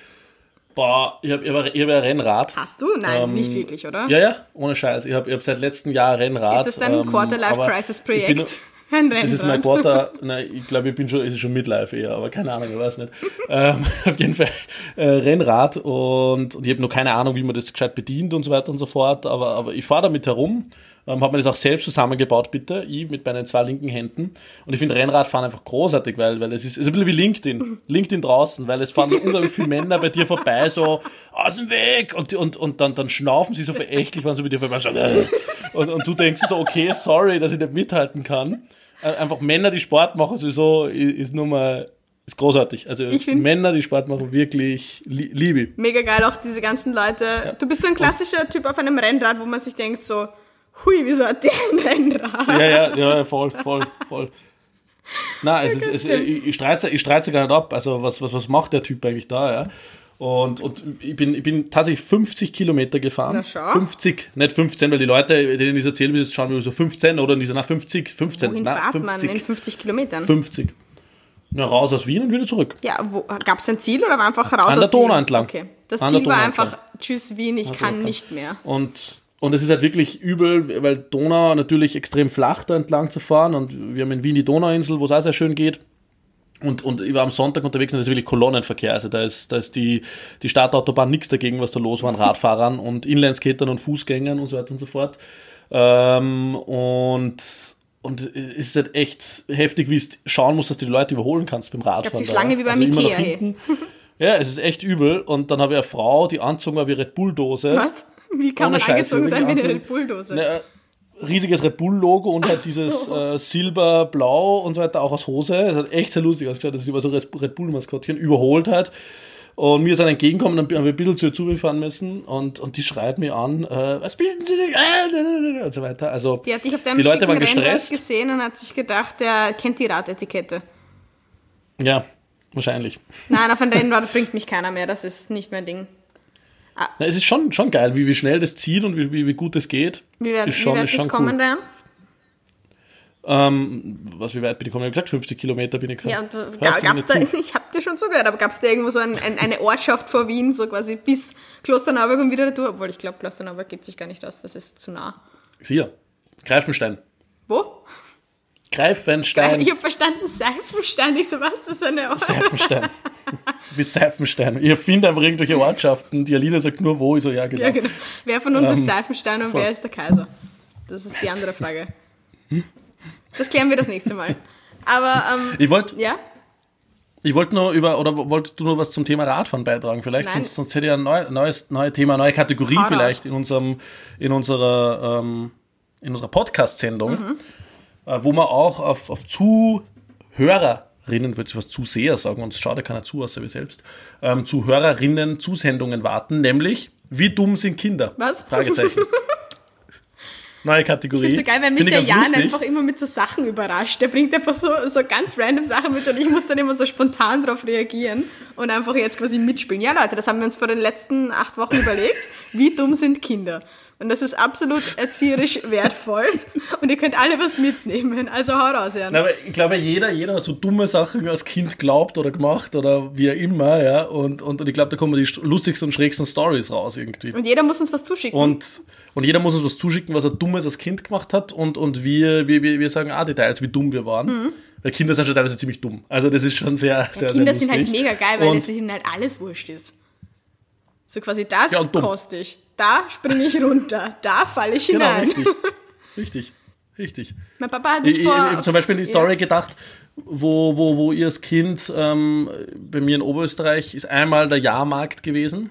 boah, ich habe ich hab, ich hab ein Rennrad. Hast du? Nein, ähm, nicht wirklich, oder? Ja, ja, ohne Scheiß. Ich habe ich hab seit letztem Jahr ein Rennrad. Ist das dein ähm, Quarter-Life-Crisis-Projekt? Ein Das ist mein Quarter, nein, ich glaube, ich bin schon, ist schon Midlife eher, aber keine Ahnung, ich weiß nicht. ähm, [laughs] auf jeden Fall äh, Rennrad und, und ich habe noch keine Ahnung, wie man das gescheit bedient und so weiter und so fort, aber, aber ich fahre damit herum ähm, habe mir das auch selbst zusammengebaut, bitte, ich mit meinen zwei linken Händen. Und ich finde Rennradfahren einfach großartig, weil, weil es ist, es ist ein bisschen wie LinkedIn, LinkedIn draußen, weil es fahren unglaublich viele Männer bei dir vorbei, so aus dem Weg und, und, und dann, dann schnaufen sie so verächtlich, wenn sie bei dir vorbei schauen. Und, und du denkst so, okay, sorry, dass ich nicht mithalten kann. Äh, einfach Männer, die Sport machen, sowieso, ist nur mal ist großartig. Also Männer, die Sport machen, wirklich li liebe. Mega geil, auch diese ganzen Leute. Ja. Du bist so ein klassischer Typ auf einem Rennrad, wo man sich denkt so, hui, wieso hat der ein Rennrad? Ja, ja, ja, voll, voll, voll. Na, es ist, es, ich, ich streite ich streite gar nicht ab. Also, was, was, was macht der Typ eigentlich da, ja? Und, und ich, bin, ich bin tatsächlich 50 Kilometer gefahren. Na schau. 50, nicht 15, weil die Leute, denen ich wie das schauen wir so 15 oder nicht so, na 50, 15. Wohin na, fahrt 50, man in 50 Kilometern? 50. Na, raus aus Wien und wieder zurück. Ja, gab es ein Ziel oder war einfach raus An der Donau entlang. Okay. Das An Ziel war einfach, tschüss Wien, ich kann nicht mehr. Und und es ist halt wirklich übel, weil Donau natürlich extrem flach da entlang zu fahren und wir haben in Wien die Donauinsel, wo es auch sehr schön geht. Und, und ich war am Sonntag unterwegs und das ist wirklich Kolonnenverkehr. Also da ist, da ist die, die Stadtautobahn nichts dagegen, was da los war an Radfahrern und Inlineskatern und Fußgängern und so weiter und so fort. Ähm, und, und es ist halt echt heftig, wie du schauen musst, dass du die Leute überholen kannst beim Radfahren. Ich die Schlange wie beim also Ikea. [laughs] Ja, es ist echt übel. Und dann habe ich eine Frau, die anzogen war wie Red Bull-Dose. Was? Wie kann man Scheiße, angezogen sein wie eine Red Bull-Dose? Riesiges Red Bull-Logo und halt dieses so. äh, Silber-Blau und so weiter, auch aus Hose. Es hat echt sehr lustig ausgeschaut, das ist immer so Red Bull-Maskottchen, überholt hat. Und mir ist dann entgegengekommen, dann haben wir ein bisschen zu ihr zugefahren müssen und, und die schreit mir an, äh, was bilden Sie denn? Äh, und so weiter. Also, die hat dich auf deinem die Leute waren gestresst. gesehen und hat sich gedacht, der kennt die Radetikette. Ja, wahrscheinlich. Nein, auf ein Rennrad bringt mich keiner mehr, das ist nicht mein Ding. Ah. Na, es ist schon, schon geil, wie, wie schnell das zieht und wie, wie, wie gut es geht. Wie weit, ist schon, wie weit ist schon kommen, cool. Ähm, was, wie weit bin ich gekommen? Ich habe gesagt, 50 Kilometer bin ich gefahren. Ja, und gab, gab's da, [laughs] ich habe dir schon zugehört, aber gab es da irgendwo so ein, ein, eine Ortschaft vor Wien, so quasi bis Klosterneuburg und wieder retour? Obwohl, ich glaube, Klosterneuburg geht sich gar nicht aus, das ist zu nah. Hier, Greifenstein. Wo? Greifenstein. Ich habe verstanden, Seifenstein. Ich so, was, das ist eine Ort. Seifenstein. Bis Seifenstein. Ich finde einfach irgendwelche Ortschaften. Die Alina sagt nur wo. Ich so, ja, genau. Ja, genau. Wer von uns ähm, ist Seifenstein und voll. wer ist der Kaiser? Das ist die andere Frage. Das klären wir das nächste Mal. Aber, ähm, ich wollte, ja? Ich wollte nur über, oder wolltest du nur was zum Thema Radfahren beitragen? Vielleicht, sonst, sonst hätte ich ein neu, neues, neues Thema, neue Kategorie Hau vielleicht in unserem, in unserer, ähm, in unserer Podcast-Sendung, mhm. Äh, wo wir auch auf, auf Zuhörerinnen, würde ich was Zuseher sagen, uns schaut ja keiner zu, außer wir selbst, ähm, Zuhörerinnen Zusendungen warten, nämlich, wie dumm sind Kinder? Was? Fragezeichen. [laughs] Neue Kategorie. Ich finde so geil, wenn mich der Jan lustig. einfach immer mit so Sachen überrascht. Der bringt einfach so, so ganz random Sachen mit und ich muss dann immer so spontan darauf reagieren und einfach jetzt quasi mitspielen. Ja, Leute, das haben wir uns vor den letzten acht Wochen überlegt. Wie dumm sind Kinder? Und das ist absolut erzieherisch [laughs] wertvoll. Und ihr könnt alle was mitnehmen. Also hau raus, Jan. aber ich glaube, jeder, jeder hat so dumme Sachen als Kind glaubt oder gemacht oder wie immer, ja. Und, und, und ich glaube, da kommen die lustigsten und schrägsten Stories raus irgendwie. Und jeder muss uns was zuschicken. Und, und jeder muss uns was zuschicken, was er dummes als Kind gemacht hat. Und, und wir, wir, wir sagen auch Details, wie dumm wir waren. Mhm. Weil Kinder sind schon teilweise ziemlich dumm. Also das ist schon sehr, sehr, ja, Kinder sehr sind halt mega geil, weil es ihnen halt alles wurscht ist. So quasi das ja, kostet ich da springe ich runter, da falle ich genau, hinein. Genau, richtig. [laughs] Richtig. Richtig. Mein Papa hat mich ich, vor... Ich, habe zum Beispiel die Story ja. gedacht, wo, wo, wo ihr als Kind ähm, bei mir in Oberösterreich ist einmal der Jahrmarkt gewesen.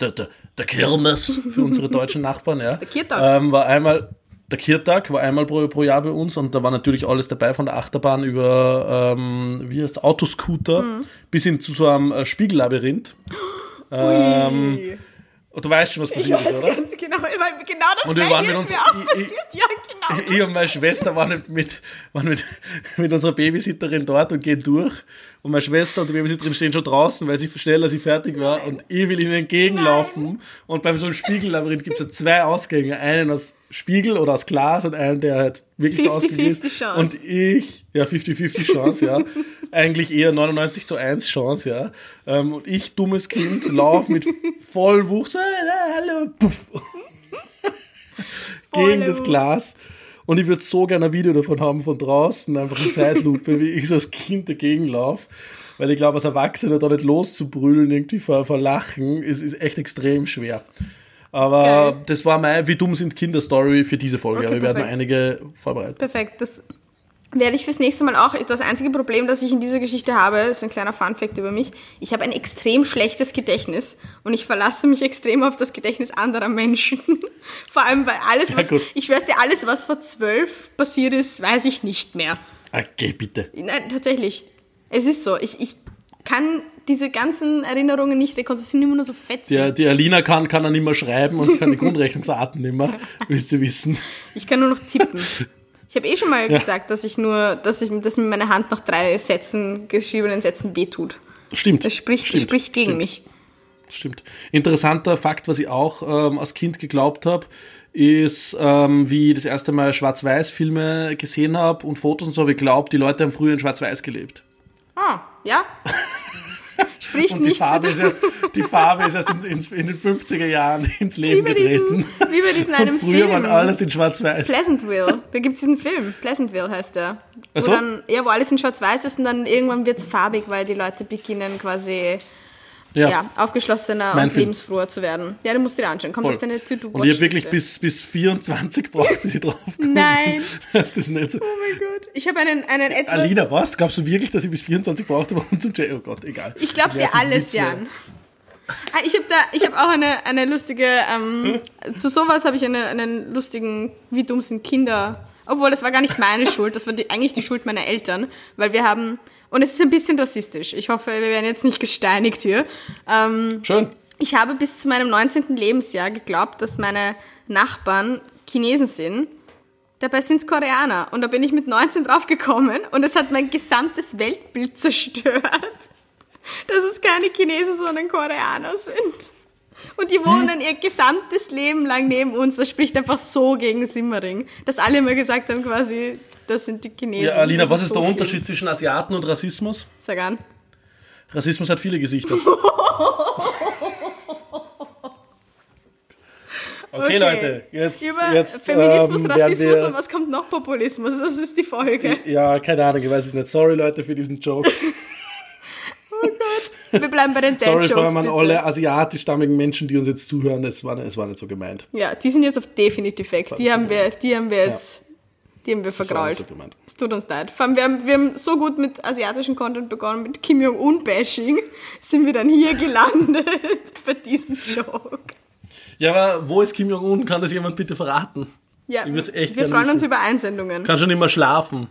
Der, der, der Kirmes für unsere deutschen [laughs] Nachbarn, ja. Der Kirtag. Ähm, war einmal, der Kirtag war einmal pro, pro Jahr bei uns und da war natürlich alles dabei, von der Achterbahn über, ähm, wie heißt Autoscooter, mhm. bis hin zu so einem äh, Spiegellabyrinth. Ähm, und du weißt schon, was passiert ist, oder? Ganz genau, weil genau das und mit uns, mir auch passiert. Ja, genau. Ich und meine Schwester waren mit, waren mit, mit unserer Babysitterin dort und gehen durch. Und meine Schwester und die Babysitterin stehen schon draußen, weil sie schneller sie fertig war. Nein. Und ich will ihnen entgegenlaufen. Nein. Und beim so einem Spiegellabyrinth gibt es ja zwei Ausgänge. Einen aus Spiegel oder aus Glas und einen, der halt wirklich 50, ausgegangen ist. Und ich, ja, 50-50 Chance, ja. [laughs] Eigentlich eher 99 zu 1 Chance, ja. Ähm, und ich, dummes Kind, laufe mit Vollwucht, so, hallo, puff. [laughs] gegen das Glas. Und ich würde so gerne ein Video davon haben von draußen, einfach in Zeitlupe, [laughs] wie ich so als Kind dagegen laufe. Weil ich glaube, als Erwachsener da nicht loszubrüllen, irgendwie vor, vor Lachen, ist, ist echt extrem schwer. Aber Geil. das war mein Wie dumm sind Kinder-Story für diese Folge. Okay, Aber wir perfekt. werden einige vorbereiten. Perfekt. Das werde ich fürs nächste Mal auch. Das einzige Problem, das ich in dieser Geschichte habe, ist ein kleiner Funfact über mich. Ich habe ein extrem schlechtes Gedächtnis und ich verlasse mich extrem auf das Gedächtnis anderer Menschen. [laughs] Vor allem, weil alles, was, ich schwör's dir, alles, was vor zwölf passiert ist, weiß ich nicht mehr. Okay, bitte. Nein, tatsächlich. Es ist so. Ich, ich kann diese ganzen Erinnerungen nicht rekonstruieren, sind immer nur so fetzig. Ja, die Alina kann, kann dann mehr schreiben und kann die Grundrechnungsarten nicht mehr, [laughs] willst du wissen. Ich kann nur noch tippen. [laughs] Ich habe eh schon mal ja. gesagt, dass ich nur, dass ich, dass mir meine Hand nach drei Sätzen, geschriebenen Sätzen wehtut. Stimmt. Das spricht, stimmt, spricht gegen stimmt. mich. Stimmt. Interessanter Fakt, was ich auch ähm, als Kind geglaubt habe, ist, ähm, wie ich das erste Mal Schwarz-Weiß-Filme gesehen habe und Fotos und so habe ich geglaubt, die Leute haben früher in Schwarz-Weiß gelebt. Ah, ja. [laughs] [laughs] Spricht und die nicht Farbe, ist erst, die Farbe ist erst in, in, in, den 50er Jahren [laughs] ins Leben wie getreten. Diesen, wie bei diesem einem früher Film. waren alles in Schwarz-Weiß. Pleasantville. Da gibt es diesen Film. Pleasantville heißt der. Wo, so? dann, ja, wo alles in Schwarz-Weiß ist und dann irgendwann wird es farbig, weil die Leute beginnen quasi ja. ja aufgeschlossener mein und Film. lebensfroher zu werden. Ja, du musst dir anschauen. Kommt Voll. auf deine to Und ich habe wirklich bis, bis 24 gebraucht, bis ich drauf komme. Nein. [laughs] das ist nicht so. Oh mein Gott. Ich habe einen, einen etwas... Alina, was? Glaubst du wirklich, dass ich bis 24 brauchte, um zum J Oh Gott, egal. Ich glaube dir alles, Jan. Ah, ich habe da, ich habe auch eine, eine lustige, ähm, zu sowas habe ich eine, einen lustigen, wie dumm sind Kinder. Obwohl, das war gar nicht meine Schuld, das war die, eigentlich die Schuld meiner Eltern, weil wir haben, und es ist ein bisschen rassistisch. Ich hoffe, wir werden jetzt nicht gesteinigt hier. Ähm, Schön. Ich habe bis zu meinem 19. Lebensjahr geglaubt, dass meine Nachbarn Chinesen sind. Dabei sind es Koreaner. Und da bin ich mit 19 drauf gekommen und es hat mein gesamtes Weltbild [laughs] zerstört. Dass es keine Chinesen, sondern Koreaner sind. Und die wohnen ihr gesamtes Leben lang neben uns. Das spricht einfach so gegen Simmering. Dass alle immer gesagt haben, quasi, das sind die Chinesen. Ja, Alina, was ist, so der Unterschied schlimm. zwischen Asiaten und Rassismus? Sag an. Rassismus hat viele Gesichter. [laughs] Okay, okay, Leute, jetzt. Über jetzt, Feminismus, ähm, Rassismus und was kommt noch? Populismus, das ist die Folge. Ja, keine Ahnung, ich weiß es nicht. Sorry, Leute, für diesen Joke. [laughs] oh Gott. Wir bleiben bei den Dad [laughs] Sorry vor allem an alle asiatischstammigen Menschen, die uns jetzt zuhören, es war, es war nicht so gemeint. Ja, die sind jetzt auf definitiv weg. Die haben, wir, die haben wir jetzt Die haben wir vergrault. So es tut uns leid. Vor allem, wir haben, wir haben so gut mit asiatischen Content begonnen, mit Kim Jong-un-Bashing, [laughs] sind wir dann hier gelandet [laughs] bei diesem Joke. Ja, aber wo ist Kim Jong-un? Kann das jemand bitte verraten? Ja, wir freuen wissen. uns über Einsendungen. Kann schon immer schlafen.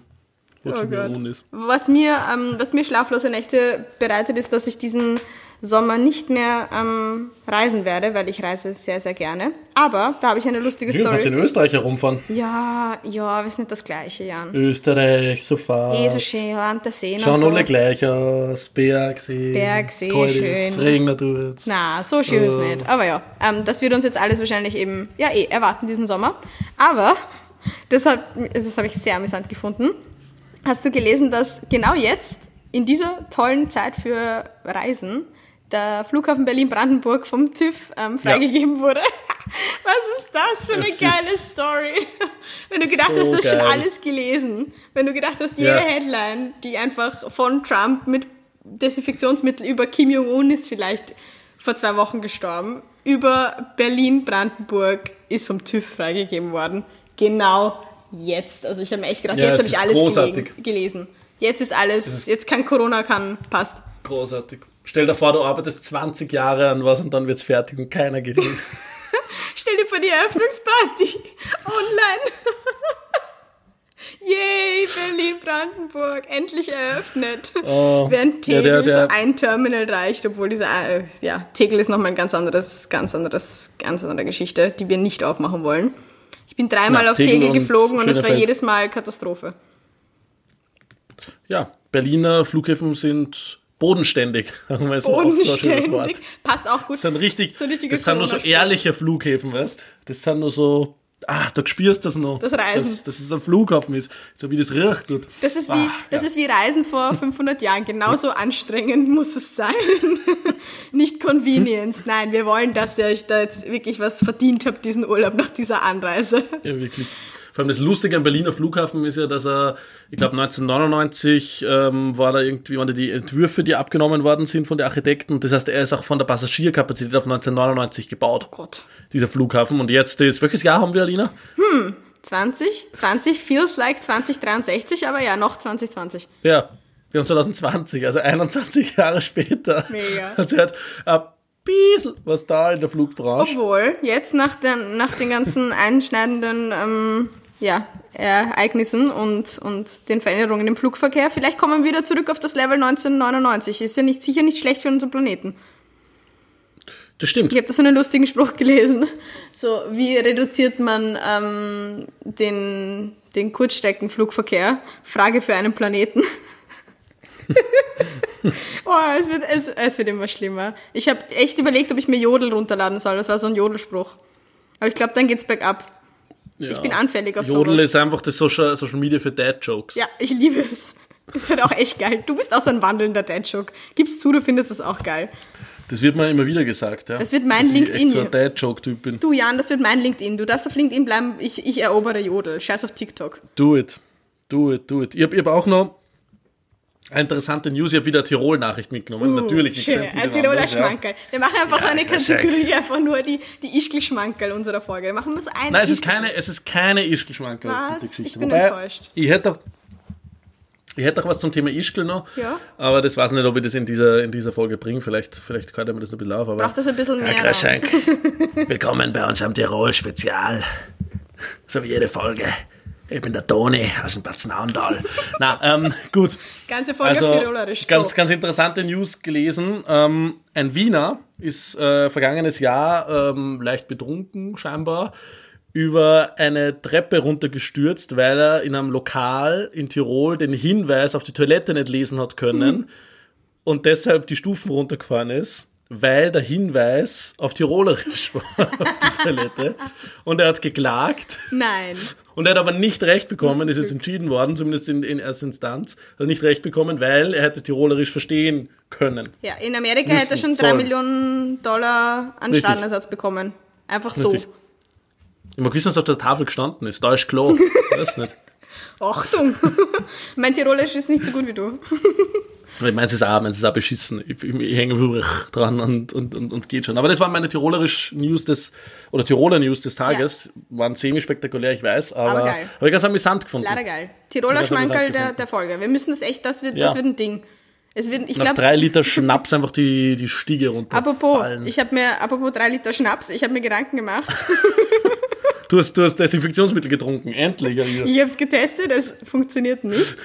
Wo oh Kim Jong-un ist. Was mir, ähm, was mir schlaflose Nächte bereitet, ist, dass ich diesen Sommer nicht mehr ähm, reisen werde, weil ich reise sehr, sehr gerne. Aber da habe ich eine lustige ja, Story. Du kannst in Österreich herumfahren. Ja, ja, ist nicht das Gleiche, Jan. Österreich, sofort. Eh so schön, Land der Seen Schauen so. alle gleich aus. Bergsee. Bergsee, schön. regnet jetzt. Na, so schön uh. ist es nicht. Aber ja, ähm, das wird uns jetzt alles wahrscheinlich eben, ja eh, erwarten diesen Sommer. Aber, das, hat, das habe ich sehr amüsant gefunden. Hast du gelesen, dass genau jetzt, in dieser tollen Zeit für Reisen, der Flughafen Berlin-Brandenburg vom TÜV ähm, freigegeben ja. wurde. [laughs] Was ist das für eine das geile Story? [laughs] Wenn du gedacht so hast, du hast schon alles gelesen. Wenn du gedacht hast, jede ja. Headline, die einfach von Trump mit Desinfektionsmittel über Kim Jong-un ist vielleicht vor zwei Wochen gestorben, über Berlin-Brandenburg ist vom TÜV freigegeben worden. Genau jetzt. Also ich habe mir echt gedacht, ja, jetzt habe ich alles gelegen, gelesen. Jetzt ist alles, jetzt kann Corona, kann, passt. Großartig. Stell dir vor, du arbeitest 20 Jahre an was und dann wird's fertig und keiner geht hin. [laughs] Stell dir vor die Eröffnungsparty [laughs] online. Yay, Berlin-Brandenburg, endlich eröffnet. Oh, Während Tegel ja, der, der, so ein Terminal reicht, obwohl dieser, äh, ja, Tegel ist nochmal ein ganz anderes, ganz anderes, ganz andere Geschichte, die wir nicht aufmachen wollen. Ich bin dreimal Na, auf Tegel, Tegel geflogen und es war jedes Mal Katastrophe. Ja, Berliner Flughäfen sind bodenständig, [laughs] bodenständig. Auch so Passt auch gut. Das sind richtig, so das sind nur so ehrliche Flughäfen, weißt Das sind nur so, ah, da spürst du das noch. Das Reisen. Dass, dass es ein Flughafen ist, so wie das riecht. Und, das ist wie, ah, das ja. ist wie Reisen vor [laughs] 500 Jahren. Genauso anstrengend muss es sein. [laughs] Nicht Convenience. Nein, wir wollen, dass ihr euch da jetzt wirklich was verdient habt, diesen Urlaub nach dieser Anreise. Ja, wirklich. Vor allem das Lustige am Berliner Flughafen ist ja, dass er, ich glaube 1999 ähm, war da irgendwie, waren da die Entwürfe, die abgenommen worden sind von den Architekten. Das heißt, er ist auch von der Passagierkapazität auf 1999 gebaut. Oh Gott. Dieser Flughafen. Und jetzt ist, welches Jahr haben wir, Alina? Hm, 20? 20 feels like 2063, aber ja, noch 2020. Ja, wir haben 2020, also 21 [laughs] Jahre später. Mega. [laughs] Also hat ein bisschen was da in der Flugbranche. Obwohl, jetzt nach den, nach den ganzen einschneidenden ähm, ja, Ereignissen und, und den Veränderungen im Flugverkehr. Vielleicht kommen wir wieder zurück auf das Level 1999. Ist ja nicht, sicher nicht schlecht für unseren Planeten. Das stimmt. Ich habe da so einen lustigen Spruch gelesen. So, wie reduziert man ähm, den, den Kurzstreckenflugverkehr? Frage für einen Planeten. [laughs] oh, es wird, es, es wird immer schlimmer. Ich habe echt überlegt, ob ich mir Jodel runterladen soll. Das war so ein Jodelspruch. Aber ich glaube, dann geht's bergab. Ja. Ich bin anfällig auf Jodel sowas. ist einfach das Social, Social Media für Dad-Jokes. Ja, ich liebe es. Ist halt auch echt geil. Du bist auch so ein wandelnder Dad-Joke. Gib's zu, du findest das auch geil. Das wird mir immer wieder gesagt, ja. Das wird mein dass LinkedIn. Ich so ein Dad-Joke-Typ bin. Du, Jan, das wird mein LinkedIn. Du darfst auf LinkedIn bleiben. Ich, ich erobere Jodel. Scheiß auf TikTok. Do it. Do it, do it. Ich habe hab auch noch interessante News. Ich habe wieder Tirol-Nachricht mitgenommen. Uh, Natürlich. Schön. Ein Tiroler Schmankerl. Ja. Wir machen einfach ja, eine Kategorie, [laughs] einfach nur die, die Ischgl-Schmankerl unserer Folge. Wir machen wir eine Nein, es ist keine, es ist keine Ischgl-Schmankerl. Was? Ich bin Wobei, enttäuscht. Ich hätte doch, ich hätte auch was zum Thema Ischgl noch, ja. aber das weiß nicht, ob ich das in dieser, in dieser Folge bringe. Vielleicht, vielleicht kann ich mir das noch ein bisschen auf. Aber Braucht das ein bisschen mehr? Herr Kraschenk, [laughs] willkommen bei uns am Tirol-Spezial. So wie jede Folge. Ich bin der Toni aus dem Bad [laughs] Na, ähm, gut. Ganze Folge also, auf Tirolerisch. Ganz, ganz interessante News gelesen. Ähm, ein Wiener ist äh, vergangenes Jahr ähm, leicht betrunken, scheinbar, über eine Treppe runtergestürzt, weil er in einem Lokal in Tirol den Hinweis auf die Toilette nicht lesen hat können mhm. und deshalb die Stufen runtergefahren ist weil der Hinweis auf Tirolerisch [laughs] war auf die Toilette. Und er hat geklagt. Nein. Und er hat aber nicht recht bekommen, ist jetzt entschieden worden, zumindest in, in erster Instanz, hat nicht recht bekommen, weil er hätte Tirolerisch verstehen können. Ja, in Amerika müssen, hätte er schon drei Millionen Dollar an Richtig. Schadenersatz bekommen. Einfach so. Richtig. Ich mag wissen, was auf der Tafel gestanden ist. Da ist klar. [laughs] Weiß nicht. Achtung! [laughs] mein Tirolerisch ist nicht so gut wie du. [laughs] Ich meine, es ist auch, es ist auch beschissen. Ich, ich, ich hänge dran und, und, und, und geht schon. Aber das waren meine tirolerisch News des, oder Tiroler News des Tages. Ja. Waren semi-spektakulär, ich weiß, aber, aber geil. habe ich ganz amüsant gefunden. Leider geil. Tiroler Schmankerl der, der Folge. Wir müssen das echt, das wird, ja. das wird ein Ding. Es wird, ich Nach glaub, drei Liter [laughs] Schnaps einfach die, die Stiege runter. Apropos, ich habe mir, apropos drei Liter Schnaps, ich habe mir Gedanken gemacht. [laughs] du, hast, du hast Desinfektionsmittel getrunken, endlich. Ich habe es getestet, es funktioniert nicht.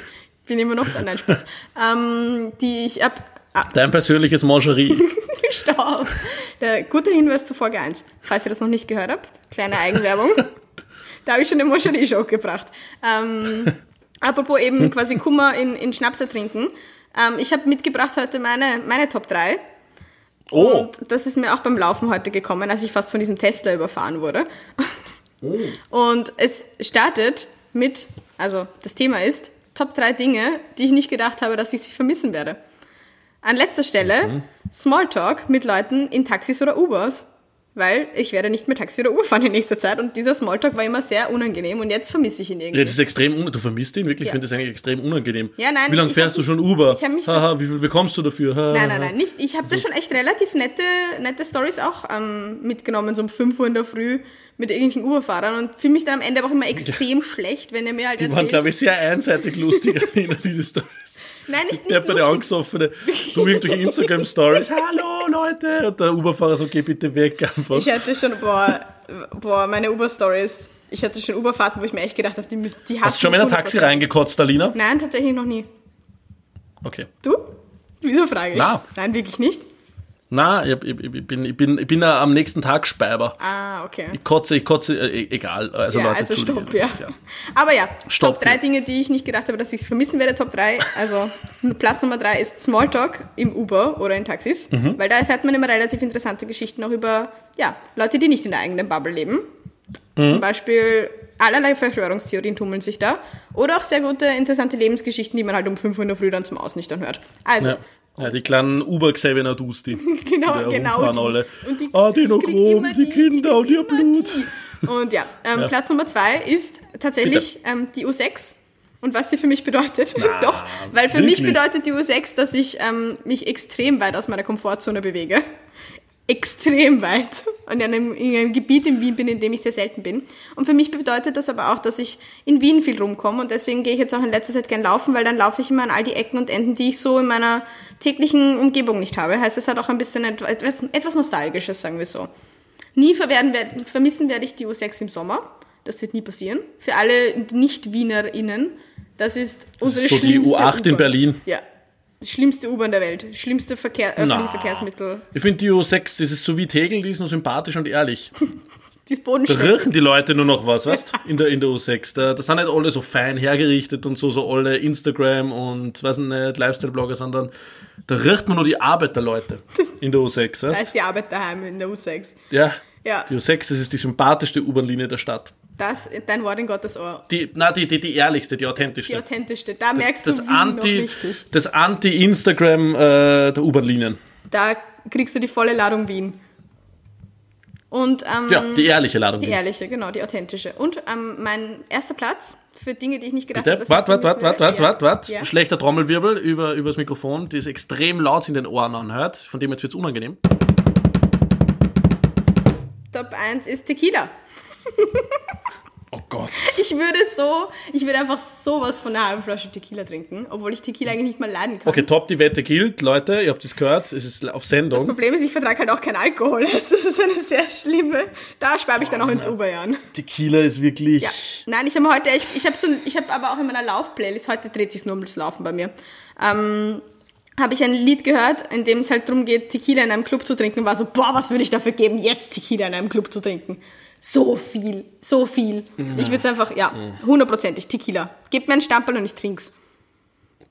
Bin immer noch da, nein, Spaß. ähm, die ich ab, ab Dein persönliches Mangerie. [laughs] Stopp. Der gute Hinweis zu Folge 1. Falls ihr das noch nicht gehört habt, kleine Eigenwerbung. da habe ich schon eine Mangerie-Joke gebracht. Ähm, apropos eben quasi Kummer in, in Schnaps ertrinken. Ähm, ich habe mitgebracht heute meine, meine Top 3. Oh. Und das ist mir auch beim Laufen heute gekommen, als ich fast von diesem Tesla überfahren wurde. Oh. Und es startet mit, also das Thema ist Top 3 Dinge, die ich nicht gedacht habe, dass ich sie vermissen werde. An letzter Stelle mhm. Smalltalk mit Leuten in Taxis oder Ubers weil ich werde nicht mehr Taxi oder Uber fahren in nächster Zeit und dieser Smalltalk war immer sehr unangenehm und jetzt vermisse ich ihn irgendwie. Ja, das ist extrem unangenehm. Du vermisst ihn wirklich? Ja. Ich finde das eigentlich extrem unangenehm. Ja, nein. Wie lange fährst du schon Uber? Ich mich Haha, wie viel bekommst du dafür? Ha, nein, nein, nein, nicht. Ich habe also. da schon echt relativ nette, nette Stories auch ähm, mitgenommen, so um 5 Uhr in der Früh mit irgendwelchen Uberfahrern und fühle mich dann am Ende aber auch immer extrem schlecht, wenn er mir halt Die erzählt. waren, glaube ich, sehr einseitig lustig, [laughs] diese Stories. Nein, nicht, nicht Der bei der angesoffene, du irgendwelche Instagram-Stories, hallo Leute, und der Uberfahrer so, geh bitte weg einfach. Ich hatte schon, boah, boah meine Uber-Stories, ich hatte schon Uberfahrten, wo ich mir echt gedacht habe, die, die Hast du schon mal in ein Taxi reingekotzt, Alina? Nein, tatsächlich noch nie. Okay. Du? Wieso frage ich? Na. Nein, wirklich nicht. Na, ich, ich, ich, bin, ich bin, ich bin ja am nächsten Tag Speiber. Ah, okay. Ich kotze, ich kotze, äh, e, egal. Also, ja, Leute, also stopp, ja. Ja. Aber ja, stopp, Top 3 ja. Dinge, die ich nicht gedacht habe, dass ich es vermissen werde. Top 3, also [laughs] Platz Nummer 3 ist Smalltalk im Uber oder in Taxis, mhm. weil da erfährt man immer relativ interessante Geschichten auch über ja, Leute, die nicht in der eigenen Bubble leben. Mhm. Zum Beispiel allerlei Verschwörungstheorien tummeln sich da. Oder auch sehr gute, interessante Lebensgeschichten, die man halt um 5 Uhr in der Früh dann zum Ausnichtern hört. Also, ja. Ja, die kleinen Uber-Xavier Dusti. [laughs] genau, genau. Die. Alle. Und die, ah, die noch rum, die, die, Kinder und ihr Blut. Und ja, ähm, ja, Platz Nummer zwei ist tatsächlich ähm, die U6 und was sie für mich bedeutet. Na, [laughs] Doch, weil für mich bedeutet die U6, dass ich ähm, mich extrem weit aus meiner Komfortzone bewege extrem weit und in einem, in einem, Gebiet in Wien bin, in dem ich sehr selten bin. Und für mich bedeutet das aber auch, dass ich in Wien viel rumkomme und deswegen gehe ich jetzt auch in letzter Zeit gern laufen, weil dann laufe ich immer an all die Ecken und Enden, die ich so in meiner täglichen Umgebung nicht habe. Heißt, es hat auch ein bisschen etwas, etwas Nostalgisches, sagen wir so. Nie verwerden, vermissen werde ich die U6 im Sommer. Das wird nie passieren. Für alle Nicht-WienerInnen, das ist unsere das ist so schlimmste die U8 in Berlin. Ja, das schlimmste U-Bahn der Welt. Schlimmste Verkehr, öffentliche Verkehrsmittel. Ich finde die U6, das ist so wie Tegel, die ist nur sympathisch und ehrlich. [laughs] bodenständig. Da riechen die Leute nur noch was, weißt [laughs] in der, in der U6. Da, da sind nicht alle so fein hergerichtet und so, so alle Instagram und, weiß nicht, Lifestyle-Blogger, sondern da riecht man nur die Arbeit der Leute [laughs] in der U6, weißt Da ist die Arbeit daheim in der U6. Ja. ja. Die U6, das ist die sympathischste U-Bahn-Linie der Stadt. Das, dein Wort in Gottes Ohr. Die, na, die, die, die ehrlichste, die authentischste. Die authentischste. Da merkst das du Wien Anti, noch richtig. Das Anti-Instagram äh, der U-Bahn-Linien. Da kriegst du die volle Ladung Wien. Und, ähm, ja, die ehrliche Ladung. Die ehrliche, genau, die authentische. Und ähm, mein erster Platz für Dinge, die ich nicht gedacht habe. Warte, warte, warte, warte, warte, warte, warte. Schlechter Trommelwirbel über, über das Mikrofon, das extrem laut in den Ohren anhört. Von dem jetzt wird es unangenehm. Top 1 ist Tequila. [laughs] Oh Gott. Ich würde so, ich würde einfach sowas von einer halben Flasche Tequila trinken, obwohl ich Tequila eigentlich nicht mal leiden kann. Okay, top, die Wette gilt. Leute, ihr habt es gehört, es ist auf Sendung. Das Problem ist, ich vertrage halt auch keinen Alkohol. [laughs] Das ist eine sehr schlimme, da spare ich dann auch ins Uber-Jahren. Tequila ist wirklich... Ja. Nein, ich habe heute, ich, ich habe so, ich habe aber auch in meiner Lauf-Playlist, heute dreht sich nur ums Laufen bei mir, ähm, habe ich ein Lied gehört, in dem es halt darum geht, Tequila in einem Club zu trinken, war so, boah, was würde ich dafür geben, jetzt Tequila in einem Club zu trinken so viel, so viel. Ich würde es einfach, ja, hundertprozentig Tequila. Gebt mir einen Stempel und ich trink's.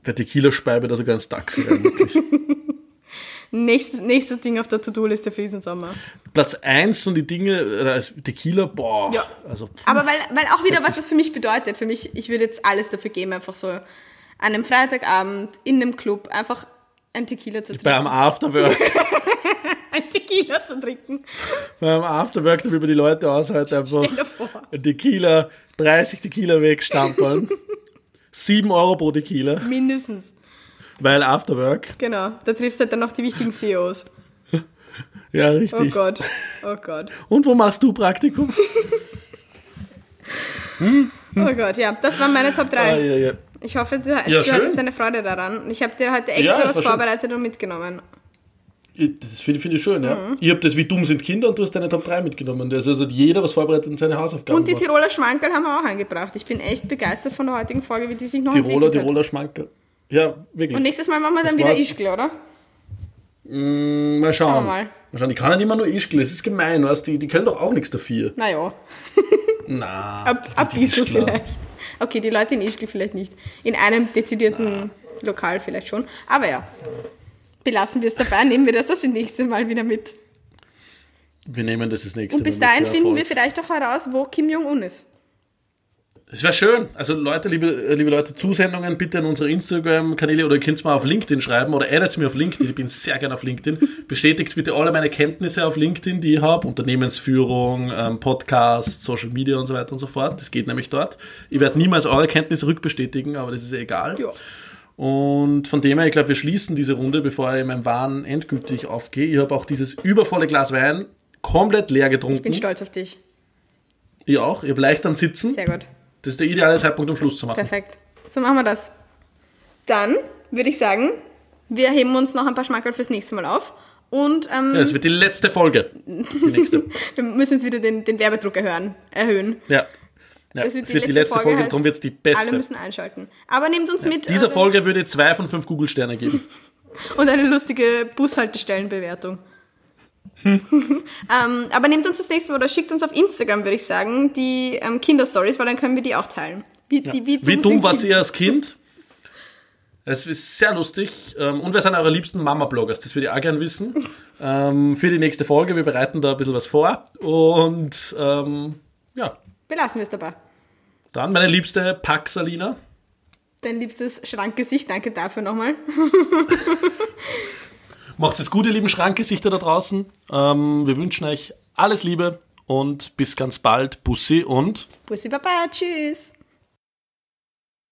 Der Tequila speibe da sogar ins Taxi rein, wirklich. [laughs] nächstes, nächstes Ding auf der To-Do-Liste für diesen Sommer. Platz 1 von den Dingen, da ist Tequila, boah. Ja. Also, Aber weil, weil auch wieder, was das für mich bedeutet. Für mich, ich würde jetzt alles dafür geben, einfach so an einem Freitagabend in einem Club einfach ein Tequila zu trinken. Bei einem Afterwork. [laughs] ein Tequila zu trinken. Beim Afterwork, damit wir die Leute aushalten, einfach ein Tequila, 30 Tequila wegstampeln. [laughs] 7 Euro pro Tequila. Mindestens. Weil Afterwork. Genau, da triffst du halt dann noch die wichtigen CEOs. Ja, richtig. Oh Gott, oh Gott. Und wo machst du Praktikum? [laughs] hm? Oh Gott, ja, das waren meine Top 3. Ah, ja, ja. Ich hoffe, du, ja, du hattest eine Freude daran. Ich habe dir heute extra was vorbereitet schön. und mitgenommen. Das finde find ich schön, ja. Mhm. Ich habe das wie dumm sind Kinder und du hast deine Top 3 mitgenommen. Also, also jeder was vorbereitet in seine Hausaufgaben. Und die Tiroler Schmankerl haben wir auch angebracht. Ich bin echt begeistert von der heutigen Folge, wie die sich noch Tiroler, Tiroler Schmankerl. Ja, wirklich. Und nächstes Mal machen wir dann das wieder Ischgl, oder? Mm, mal schauen. schauen wir mal. mal schauen. Die kann nicht immer nur Ischgl, das ist gemein, was? Die, die können doch auch nichts dafür. Naja. [laughs] Na, ab, ab bisschen vielleicht. Okay, die Leute in Ischgl vielleicht nicht. In einem dezidierten Na. Lokal vielleicht schon. Aber ja belassen wir es dabei, nehmen wir das das nächste Mal wieder mit. Wir nehmen das das nächste Mal. Und bis dahin finden wir vielleicht auch heraus, wo Kim Jong-un ist. Es wäre schön. Also Leute, liebe, liebe Leute, Zusendungen bitte an unsere Instagram-Kanäle oder ihr könnt es mal auf LinkedIn schreiben oder addet mir auf LinkedIn. Ich bin sehr gerne auf LinkedIn. Bestätigt bitte alle meine Kenntnisse auf LinkedIn, die ich habe. Unternehmensführung, ähm, Podcast, Social Media und so weiter und so fort. Das geht nämlich dort. Ich werde niemals eure Kenntnisse rückbestätigen, aber das ist ja egal. Ja. Und von dem her, ich glaube, wir schließen diese Runde, bevor ich in meinem Wahn endgültig aufgehe. Ich habe auch dieses übervolle Glas Wein komplett leer getrunken. Ich bin stolz auf dich. Ich auch. Ich habe leicht an Sitzen. Sehr gut. Das ist der ideale Zeitpunkt, um Schluss zu machen. Perfekt. So machen wir das. Dann würde ich sagen, wir heben uns noch ein paar Schmackerl fürs nächste Mal auf. Und, ähm, ja, es wird die letzte Folge. Die nächste. [laughs] wir müssen jetzt wieder den, den Werbedruck erhöhen, erhöhen. Ja. Ja, das wird die, letzte, die letzte Folge, Folge darum wird es die beste. Alle müssen einschalten. Aber nehmt uns ja, mit. Dieser äh, Folge würde zwei von fünf Google-Sterne geben. [laughs] Und eine lustige Bushaltestellenbewertung. [laughs] ähm, aber nehmt uns das nächste Mal oder schickt uns auf Instagram, würde ich sagen, die ähm, Kinderstories, weil dann können wir die auch teilen. Wie, ja. die, wie dumm, wie dumm wart ihr als Kind? Es ist sehr lustig. Ähm, und wer sind eure liebsten Mama-Bloggers? Das würde ich auch gerne wissen. Ähm, für die nächste Folge. Wir bereiten da ein bisschen was vor. Und ähm, ja. Belassen wir es dabei. Dann meine liebste Paxalina. Dein liebstes Schrankgesicht, danke dafür nochmal. [laughs] Macht es gut, ihr lieben Schrankgesichter da draußen. Ähm, wir wünschen euch alles Liebe und bis ganz bald. Bussi und. Bussi Baba, tschüss.